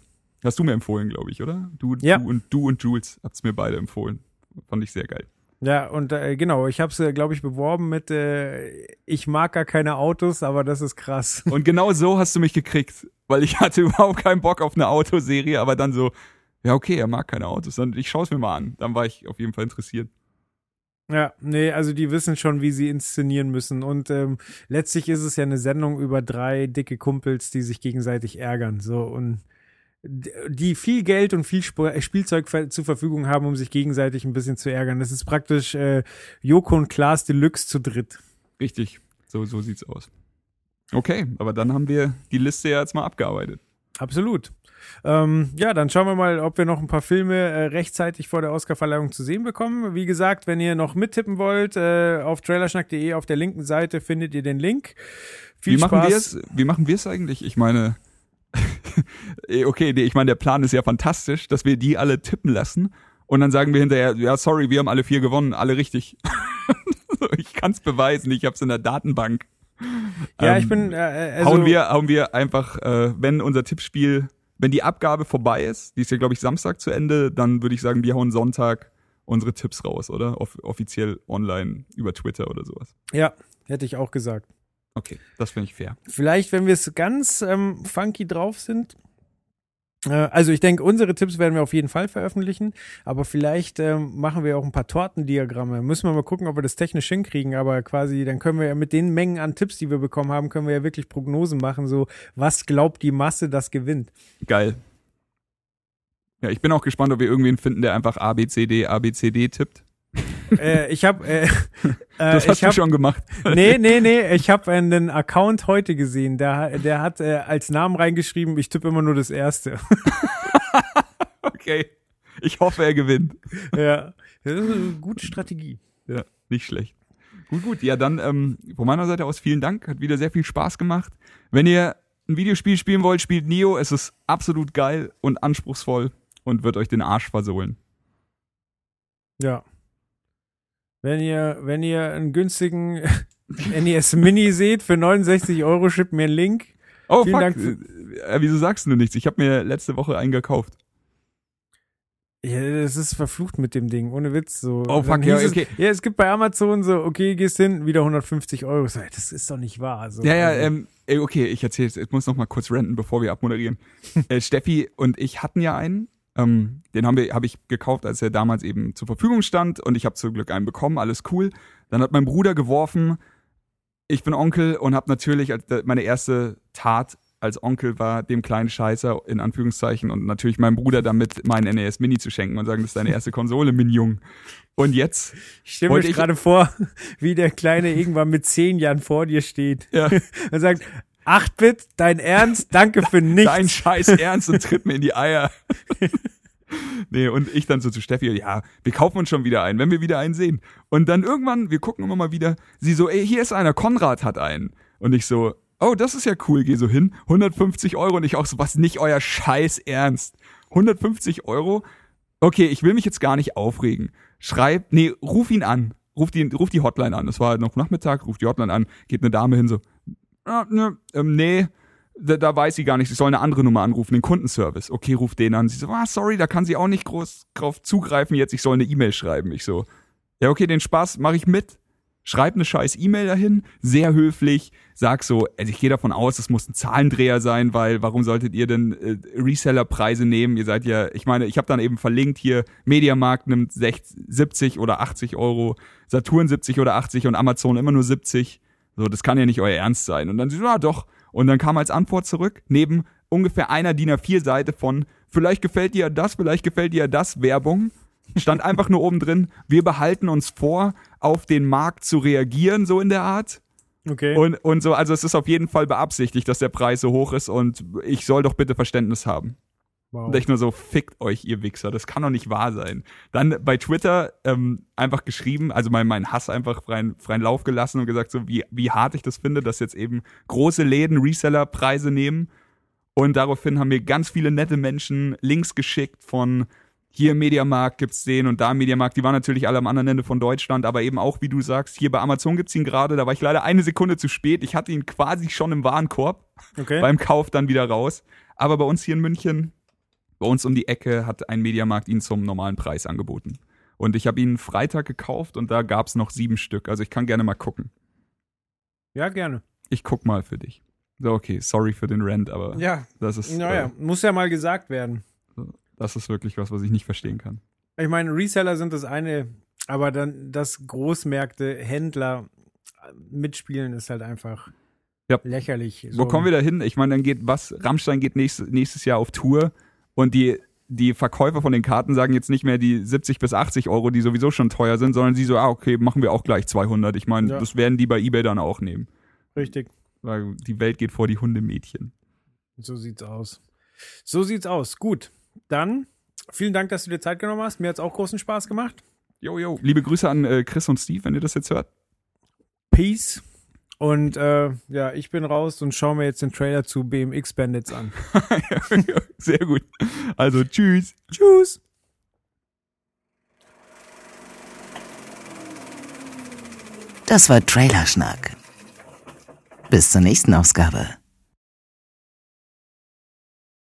Hast du mir empfohlen, glaube ich, oder? Du, Ja. du und du und Jules habt's mir beide empfohlen. Fand ich sehr geil. Ja, und äh, genau, ich habe es, äh, glaube ich, beworben mit äh, Ich mag gar keine Autos, aber das ist krass. Und genau so hast du mich gekriegt, weil ich hatte überhaupt keinen Bock auf eine Autoserie, aber dann so, ja okay, er mag keine Autos, dann ich schaue es mir mal an. Dann war ich auf jeden Fall interessiert. Ja, nee, also die wissen schon, wie sie inszenieren müssen. Und ähm, letztlich ist es ja eine Sendung über drei dicke Kumpels, die sich gegenseitig ärgern. So und die viel Geld und viel äh, Spielzeug zur Verfügung haben, um sich gegenseitig ein bisschen zu ärgern. Das ist praktisch äh, Joko und Klaas Deluxe zu dritt. Richtig, so, so sieht's aus. Okay, aber dann haben wir die Liste ja jetzt mal abgearbeitet. Absolut. Ähm, ja, dann schauen wir mal, ob wir noch ein paar Filme äh, rechtzeitig vor der Oscarverleihung zu sehen bekommen. Wie gesagt, wenn ihr noch mittippen wollt, äh, auf trailerschnack.de auf der linken Seite findet ihr den Link. Viel wie machen Spaß. wir es? Wie machen wir es eigentlich? Ich meine, okay, nee, ich meine, der Plan ist ja fantastisch, dass wir die alle tippen lassen und dann sagen wir hinterher, ja, sorry, wir haben alle vier gewonnen, alle richtig. ich kann's beweisen, ich hab's in der Datenbank. Ja, Ähm, ich bin. Äh, also, hauen wir, hauen wir einfach, äh, wenn unser Tippspiel, wenn die Abgabe vorbei ist, die ist ja, glaube ich, Samstag zu Ende, dann würde ich sagen, wir hauen Sonntag unsere Tipps raus, oder? Off offiziell online über Twitter oder sowas. Ja, hätte ich auch gesagt. Okay, das finde ich fair. Vielleicht, wenn wir es ganz ähm, funky drauf sind. Äh, also ich denke, unsere Tipps werden wir auf jeden Fall veröffentlichen, aber vielleicht ähm, machen wir auch ein paar Tortendiagramme. Müssen wir mal gucken, ob wir das technisch hinkriegen, aber quasi, dann können wir ja mit den Mengen an Tipps, die wir bekommen haben, können wir ja wirklich Prognosen machen, so was glaubt die Masse, das gewinnt. Geil. Ja, ich bin auch gespannt, ob wir irgendwen finden, der einfach ABCD, ABCD tippt. Äh, ich habe äh, äh, Das hast du hab, schon gemacht. Nee, nee, nee, ich habe einen Account heute gesehen, der, der hat äh, als Namen reingeschrieben, ich tippe immer nur das erste. Okay. Ich hoffe, er gewinnt. ja, das ist eine gute Strategie. Ja, nicht schlecht. Gut, gut. Ja, dann ähm, von meiner Seite aus vielen Dank. Hat wieder sehr viel Spaß gemacht. Wenn ihr ein Videospiel spielen wollt, spielt Neo. Es ist absolut geil und anspruchsvoll und wird euch den Arsch versohlen. Ja. Wenn ihr, wenn ihr einen günstigen NES Mini seht für 69 Euro, schickt mir einen Link. Oh, Vielen fuck. Dank für- äh, wieso sagst du nichts? Ich habe mir letzte Woche einen gekauft. Ja, das ist verflucht mit dem Ding, ohne Witz. So. Oh, fuck, ja, okay. Es, ja, es gibt bei Amazon so, okay, gehst hin, wieder 150 Euro. So, Das ist doch nicht wahr. So, Ja, ja, also, ähm, okay, ich erzähle, ich muss noch mal kurz renten, bevor wir abmoderieren. äh, Steffi und ich hatten ja einen, Ähm, den haben wir, habe ich gekauft, als er damals eben zur Verfügung stand und ich habe zum Glück einen bekommen, alles cool. Dann hat mein Bruder geworfen, ich bin Onkel und habe natürlich meine erste Tat als Onkel war, dem kleinen Scheißer in Anführungszeichen und natürlich meinem Bruder damit meinen NES Mini zu schenken und sagen, das ist deine erste Konsole, Minjung. Und jetzt Ich stelle mir gerade vor, wie der Kleine irgendwann mit zehn Jahren vor dir steht ja, und sagt, 8-Bit, dein Ernst, danke für nichts. dein Scheiß ernst und tritt mir in die Eier. nee, und ich dann so zu Steffi, ja, wir kaufen uns schon wieder einen, wenn wir wieder einen sehen. Und dann irgendwann, wir gucken immer mal wieder, sie so, ey, hier ist einer, Konrad hat einen. Und ich so, oh, das ist ja cool, geh so hin, 150 Euro. Und ich auch so, was nicht euer Scheiß ernst. 150 Euro? Okay, ich will mich jetzt gar nicht aufregen. Schreib, nee, ruf ihn an. Ruf die, ruf die Hotline an. Das war halt noch Nachmittag, ruf die Hotline an, geht eine Dame hin so, ah, ne, ähm, nee, da, da weiß sie gar nicht, sie soll eine andere Nummer anrufen, den Kundenservice. Okay, ruft den an. Sie so, ah, sorry, da kann sie auch nicht groß drauf zugreifen jetzt, ich soll eine E-Mail schreiben. Ich so, ja, okay, den Spaß mache ich mit. Schreib eine scheiß E-Mail dahin, sehr höflich, sag so, also ich gehe davon aus, es muss ein Zahlendreher sein, weil warum solltet ihr denn äh, Resellerpreise nehmen? Ihr seid ja, ich meine, ich habe dann eben verlinkt hier, Mediamarkt nimmt 60, 70 oder 80 Euro, Saturn 70 oder 80 und Amazon immer nur 70. So, das kann ja nicht euer Ernst sein. Und dann sie so, ja doch. Und dann kam als Antwort zurück, neben ungefähr einer DIN A4-Seite von, vielleicht gefällt dir das, vielleicht gefällt dir das Werbung, stand einfach nur oben drin, wir behalten uns vor, auf den Markt zu reagieren, so in der Art. Okay. Und, und so, also es ist auf jeden Fall beabsichtigt, dass der Preis so hoch ist und ich soll doch bitte Verständnis haben. Wow. Und ich nur so, fickt euch, ihr Wichser, das kann doch nicht wahr sein. Dann bei Twitter ähm, einfach geschrieben, also mein, mein Hass einfach freien, freien Lauf gelassen und gesagt, so wie, wie hart ich das finde, dass jetzt eben große Läden Reseller-Preise nehmen. Und daraufhin haben mir ganz viele nette Menschen Links geschickt von hier im Mediamarkt gibt's den und da im Mediamarkt. Die waren natürlich alle am anderen Ende von Deutschland, aber eben auch, wie du sagst, hier bei Amazon gibt's ihn gerade. Da war ich leider eine Sekunde zu spät. Ich hatte ihn quasi schon im Warenkorb okay. beim Kauf dann wieder raus. Aber bei uns hier in München, bei uns um die Ecke, hat ein Mediamarkt ihn zum normalen Preis angeboten. Und ich habe ihn Freitag gekauft und da gab's noch sieben Stück. Also ich kann gerne mal gucken. ja, gerne. Ich guck mal für dich. So, okay, sorry für den Rant, aber Ja, das ist, naja, äh, muss ja mal gesagt werden. das ist wirklich was, was ich nicht verstehen kann. Ich meine, Reseller sind das eine, aber dann, dass Großmärkte, Händler mitspielen, ist halt einfach Ja. lächerlich. Wo kommen wir da hin? Ich meine, dann geht was? Rammstein geht nächstes, nächstes Jahr auf Tour und die, die Verkäufer von den Karten sagen jetzt nicht mehr die 70 bis 80 Euro, die sowieso schon teuer sind, sondern sie so, ah, okay, machen wir auch gleich 200. Ich meine, Ja. das werden die bei eBay dann auch nehmen. Richtig. Weil die Welt geht vor die Hundemädchen. So sieht's aus. So sieht's aus. Gut. Dann vielen Dank, dass du dir Zeit genommen hast. Mir hat's auch großen Spaß gemacht. Jo, jo. Liebe Grüße an äh, Chris und Steve, wenn ihr das jetzt hört. Peace. Und äh, ja, ich bin raus und schaue mir jetzt den Trailer zu BMX Bandits an. Sehr gut. Also, tschüss. Tschüss. Das war Trailerschnack. Bis zur nächsten Ausgabe.